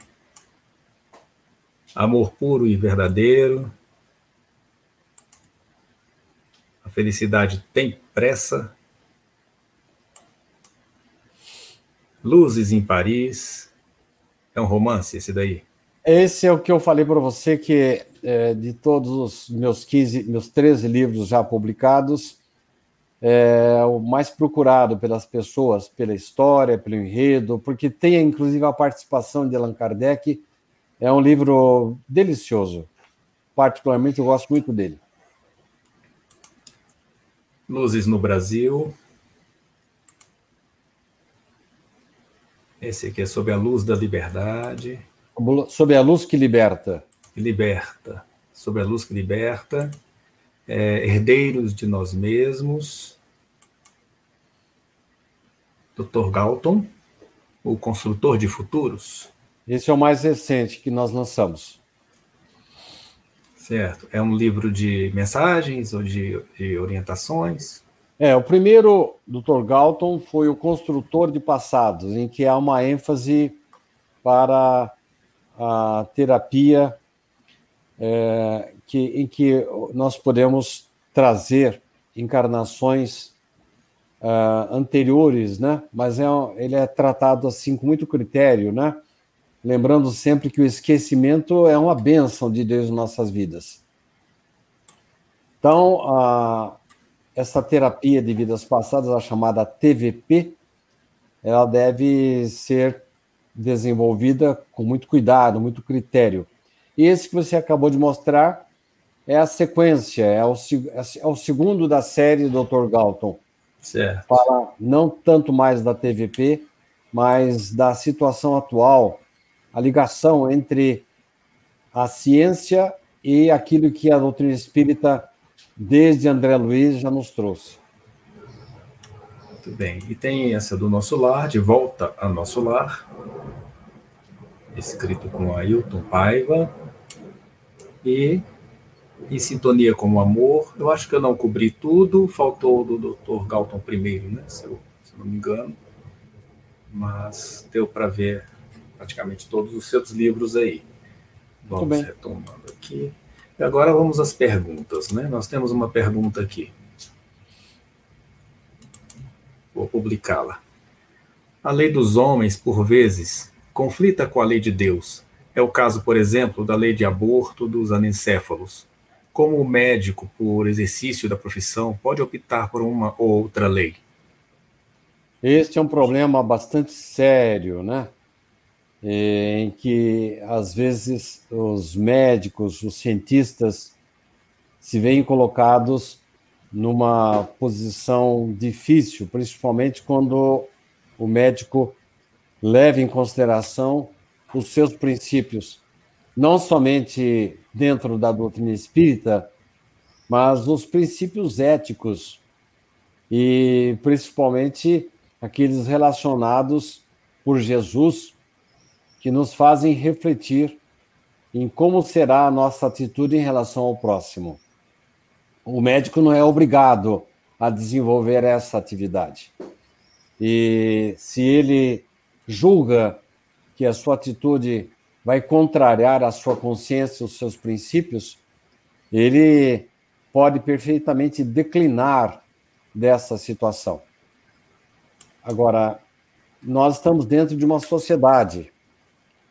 Speaker 1: amor puro e verdadeiro. A felicidade tem pressa. Luzes em Paris. É um romance esse daí?
Speaker 2: Esse é o que eu falei para você que é, de todos os meus 15, meus 13 livros já publicados, é o mais procurado pelas pessoas, pela história, pelo enredo, porque tem inclusive a participação de Allan Kardec é um livro delicioso. Particularmente, eu gosto muito dele.
Speaker 1: Luzes no Brasil. Esse aqui é sobre a luz da liberdade.
Speaker 2: Sobre a luz que liberta.
Speaker 1: Que liberta. Sobre a luz que liberta. É, herdeiros de nós mesmos. Dr. Galton, o construtor de futuros.
Speaker 2: Esse é o mais recente que nós lançamos.
Speaker 1: Certo. É um livro de mensagens ou de, de orientações?
Speaker 2: É, o primeiro, Dr. Galton, foi o construtor de passados, em que há uma ênfase para a terapia é, que, em que nós podemos trazer encarnações uh, anteriores, né? Mas é, ele é tratado assim com muito critério, né? lembrando sempre que o esquecimento é uma bênção de Deus em nossas vidas. Então, a, essa terapia de vidas passadas, a chamada TVP, ela deve ser desenvolvida com muito cuidado, muito critério. E esse que você acabou de mostrar é a sequência, é o, é o segundo da série Dr. Galton.
Speaker 1: Certo.
Speaker 2: Fala não tanto mais da TVP, mas da situação atual a ligação entre a ciência e aquilo que a doutrina espírita, desde André Luiz, já nos trouxe.
Speaker 1: Muito bem. E tem essa do nosso lar, de volta ao nosso lar, escrito com Ailton Paiva. E em sintonia com o amor. Eu acho que eu não cobri tudo, faltou do Dr. Galton primeiro, né? Se eu, se eu não me engano. Mas deu para ver praticamente todos os seus livros aí. Vamos retomando aqui. E agora vamos às perguntas, né? Nós temos uma pergunta aqui. ou publicá-la. A lei dos homens, por vezes, conflita com a lei de Deus. É o caso, por exemplo, da lei de aborto dos anencéfalos. Como o médico, por exercício da profissão, pode optar por uma ou outra lei?
Speaker 2: Este é um problema bastante sério, né? Em que, às vezes, os médicos, os cientistas, se veem colocados numa posição difícil, principalmente quando o médico leva em consideração os seus princípios, não somente dentro da doutrina espírita, mas os princípios éticos e principalmente aqueles relacionados por Jesus que nos fazem refletir em como será a nossa atitude em relação ao próximo. O médico não é obrigado a desenvolver essa atividade. E se ele julga que a sua atitude vai contrariar a sua consciência, os seus princípios, ele pode perfeitamente declinar dessa situação. Agora, nós estamos dentro de uma sociedade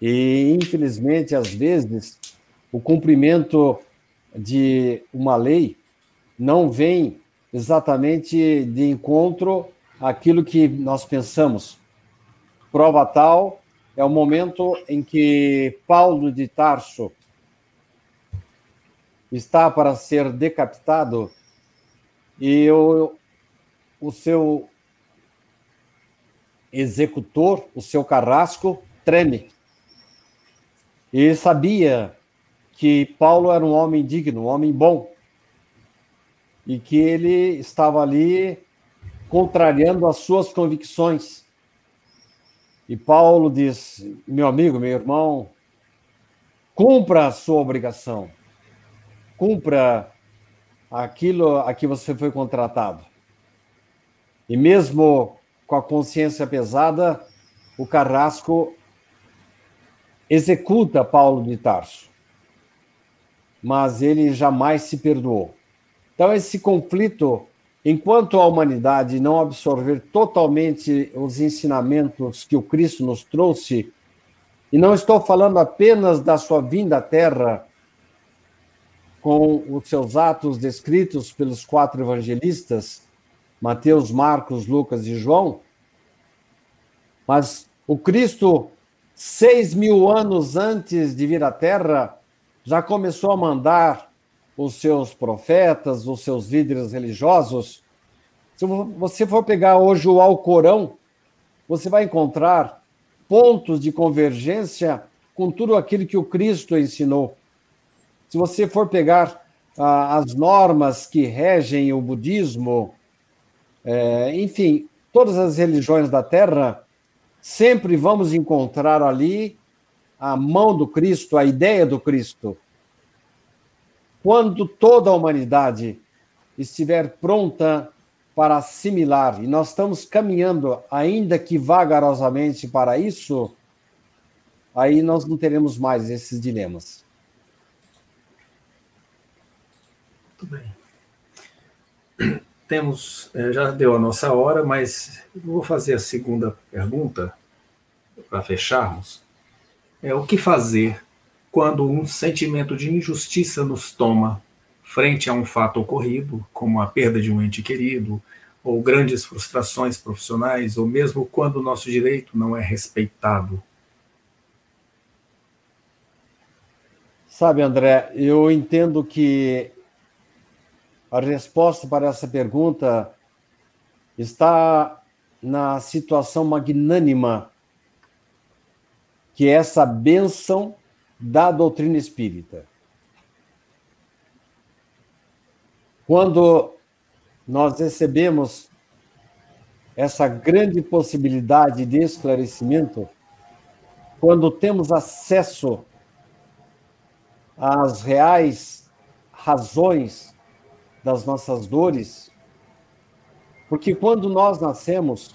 Speaker 2: e, infelizmente, às vezes, o cumprimento de uma lei não vem exatamente de encontro àquilo que nós pensamos. Prova tal é o momento em que Paulo de Tarso está para ser decapitado e o, o seu executor, o seu carrasco, treme. E sabia que Paulo era um homem digno, um homem bom, e que ele estava ali contrariando as suas convicções. E Paulo diz: meu amigo, meu irmão, cumpra a sua obrigação, cumpra aquilo a que você foi contratado. E mesmo com a consciência pesada, o carrasco executa Paulo de Tarso. Mas ele jamais se perdoou. Então, esse conflito Enquanto a humanidade não absorver totalmente os ensinamentos que o Cristo nos trouxe, e não estou falando apenas da sua vinda à Terra, com os seus atos descritos pelos quatro evangelistas, Mateus, Marcos, Lucas e João, mas o Cristo, seis mil anos antes de vir à Terra, já começou a mandar os seus profetas, os seus líderes religiosos. Se você for pegar hoje o Alcorão, você vai encontrar pontos de convergência com tudo aquilo que o Cristo ensinou. Se você for pegar ah, as normas que regem o budismo, é, enfim, todas as religiões da Terra, sempre vamos encontrar ali a mão do Cristo, a ideia do Cristo. Quando toda a humanidade estiver pronta para assimilar, e nós estamos caminhando, ainda que vagarosamente, para isso, aí nós não teremos mais esses dilemas.
Speaker 1: Muito bem. Temos, é, já deu a nossa hora, mas vou fazer a segunda pergunta para fecharmos. É o que fazer quando um sentimento de injustiça nos toma frente a um fato ocorrido, como a perda de um ente querido, ou grandes frustrações profissionais, ou mesmo quando o nosso direito não é respeitado?
Speaker 2: Sabe, André, eu entendo que a resposta para essa pergunta está na situação magnânima que é essa bênção da doutrina espírita. Quando nós recebemos essa grande possibilidade de esclarecimento, quando temos acesso às reais razões das nossas dores, porque quando nós nascemos,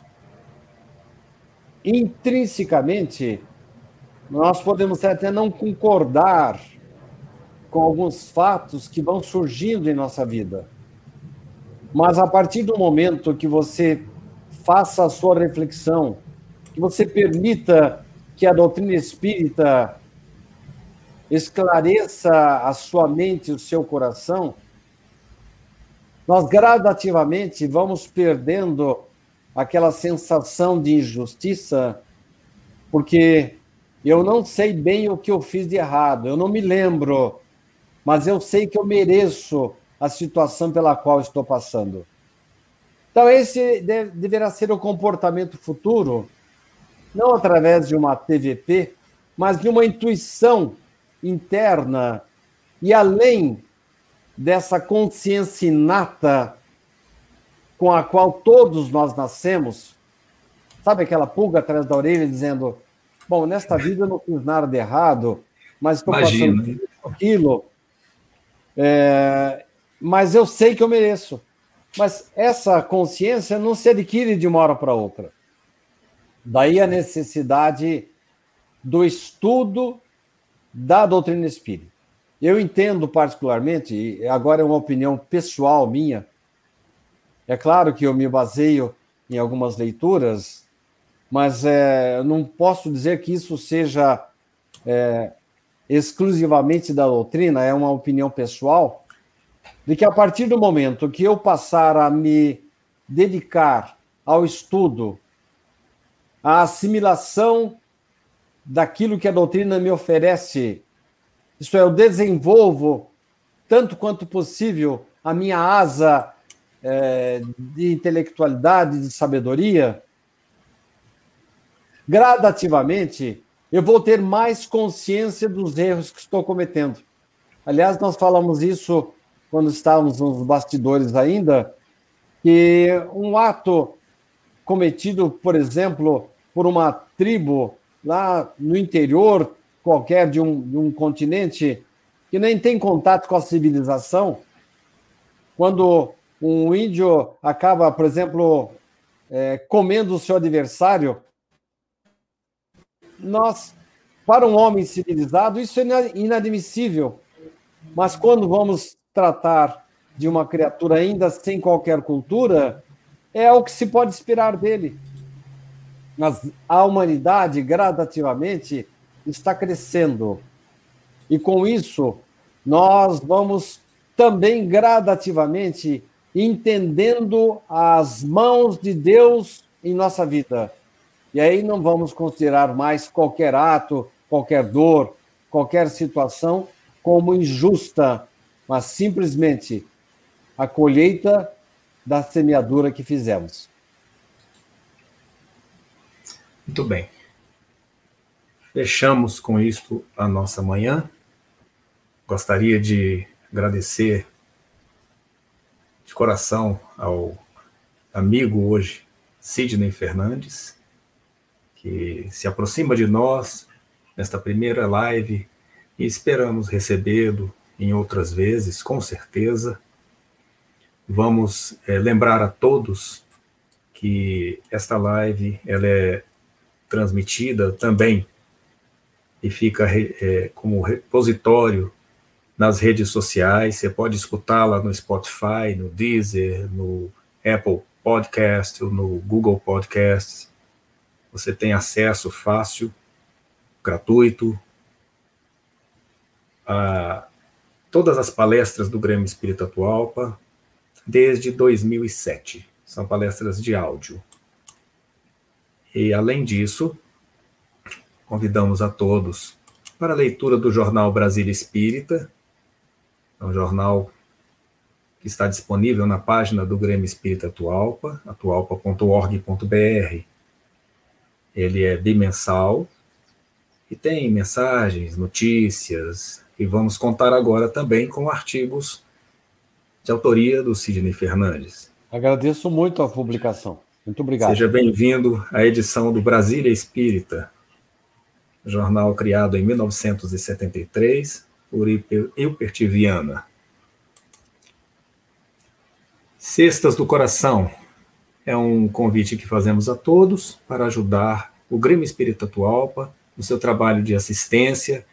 Speaker 2: intrinsecamente, nós podemos até não concordar com alguns fatos que vão surgindo em nossa vida. Mas a partir do momento que você faça a sua reflexão, que você permita que a doutrina espírita esclareça a sua mente o seu coração, nós gradativamente vamos perdendo aquela sensação de injustiça, porque eu não sei bem o que eu fiz de errado, eu não me lembro, mas eu sei que eu mereço a situação pela qual estou passando. Então, esse deverá ser o comportamento futuro, não através de uma TVP, mas de uma intuição interna e além dessa consciência inata com a qual todos nós nascemos. Sabe aquela pulga atrás da orelha dizendo: Bom, nesta vida eu não fiz nada de errado, mas estou Imagina. passando por aquilo. É, mas eu sei que eu mereço. Mas essa consciência não se adquire de uma hora para outra. Daí a necessidade do estudo da doutrina espírita. Eu entendo particularmente, e agora é uma opinião pessoal minha, é claro que eu me baseio em algumas leituras, mas é, não posso dizer que isso seja é, exclusivamente da doutrina, é uma opinião pessoal, de que a partir do momento que eu passar a me dedicar ao estudo, à assimilação daquilo que a doutrina me oferece, isto é, eu desenvolvo tanto quanto possível a minha asa é, de intelectualidade, de sabedoria, gradativamente eu vou ter mais consciência dos erros que estou cometendo. Aliás, nós falamos isso quando estávamos nos bastidores ainda, que um ato cometido, por exemplo, por uma tribo lá no interior qualquer de um, de um continente que nem tem contato com a civilização, quando um índio acaba, por exemplo, é, comendo o seu adversário, nós, para um homem civilizado, isso é inadmissível. Mas quando vamos tratar de uma criatura ainda sem qualquer cultura, é o que se pode esperar dele. Mas a humanidade, gradativamente, está crescendo. E com isso, nós vamos também gradativamente entendendo as mãos de Deus em nossa vida. E aí não vamos considerar mais qualquer ato, qualquer dor, qualquer situação como injusta, mas simplesmente a colheita da semeadura que fizemos.
Speaker 1: Muito bem. Fechamos com isto a nossa manhã. Gostaria de agradecer de coração ao amigo hoje, Sidney Fernandes, que se aproxima de nós nesta primeira live e esperamos recebê-lo em outras vezes, com certeza. Vamos é, lembrar a todos que esta live ela é transmitida também e fica é, como repositório nas redes sociais. Você pode escutá-la no Spotify, no Deezer, no Apple Podcast, no Google Podcast. Você tem acesso fácil, gratuito, a todas as palestras do Grêmio Espírita Atualpa desde 2007. São palestras de áudio. E, além disso, convidamos a todos para a leitura do jornal Brasília Espírita, é um jornal que está disponível na página do Grêmio Espírita Atualpa, atualpa.org.br. Ele é bimensal e tem mensagens, notícias, e vamos contar agora também com artigos de autoria do Sidney Fernandes.
Speaker 2: Agradeço muito a publicação. Muito obrigado.
Speaker 1: Seja bem-vindo à edição do Brasília Espírita, jornal criado em 1973 por Hilbert Viana. Cestas do Coração é um convite que fazemos a todos para ajudar o Grêmio Espírita Atualpa no seu trabalho de assistência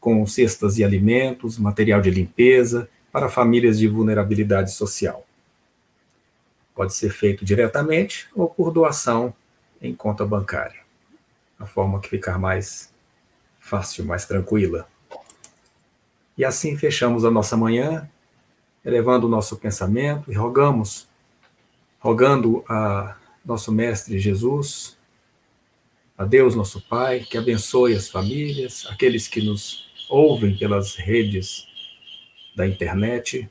Speaker 1: com cestas de alimentos, material de limpeza para famílias de vulnerabilidade social. Pode ser feito diretamente ou por doação em conta bancária. A forma que ficar mais fácil, mais tranquila. E assim fechamos a nossa manhã, elevando o nosso pensamento e rogamos, rogando a nosso Mestre Jesus, a Deus nosso Pai, que abençoe as famílias, aqueles que nos ouvem pelas redes da internet,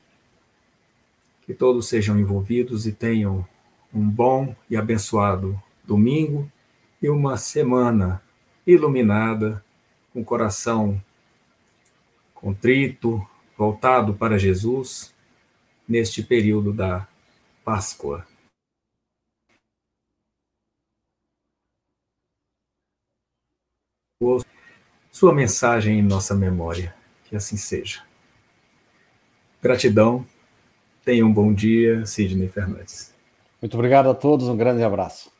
Speaker 1: que todos sejam envolvidos e tenham um bom e abençoado domingo e uma semana iluminada, com coração contrito, voltado para Jesus, neste período da Páscoa. Sua mensagem em nossa memória, que assim seja. Gratidão, tenha um bom dia, Sidney Fernandes.
Speaker 2: Muito obrigado a todos, um grande abraço.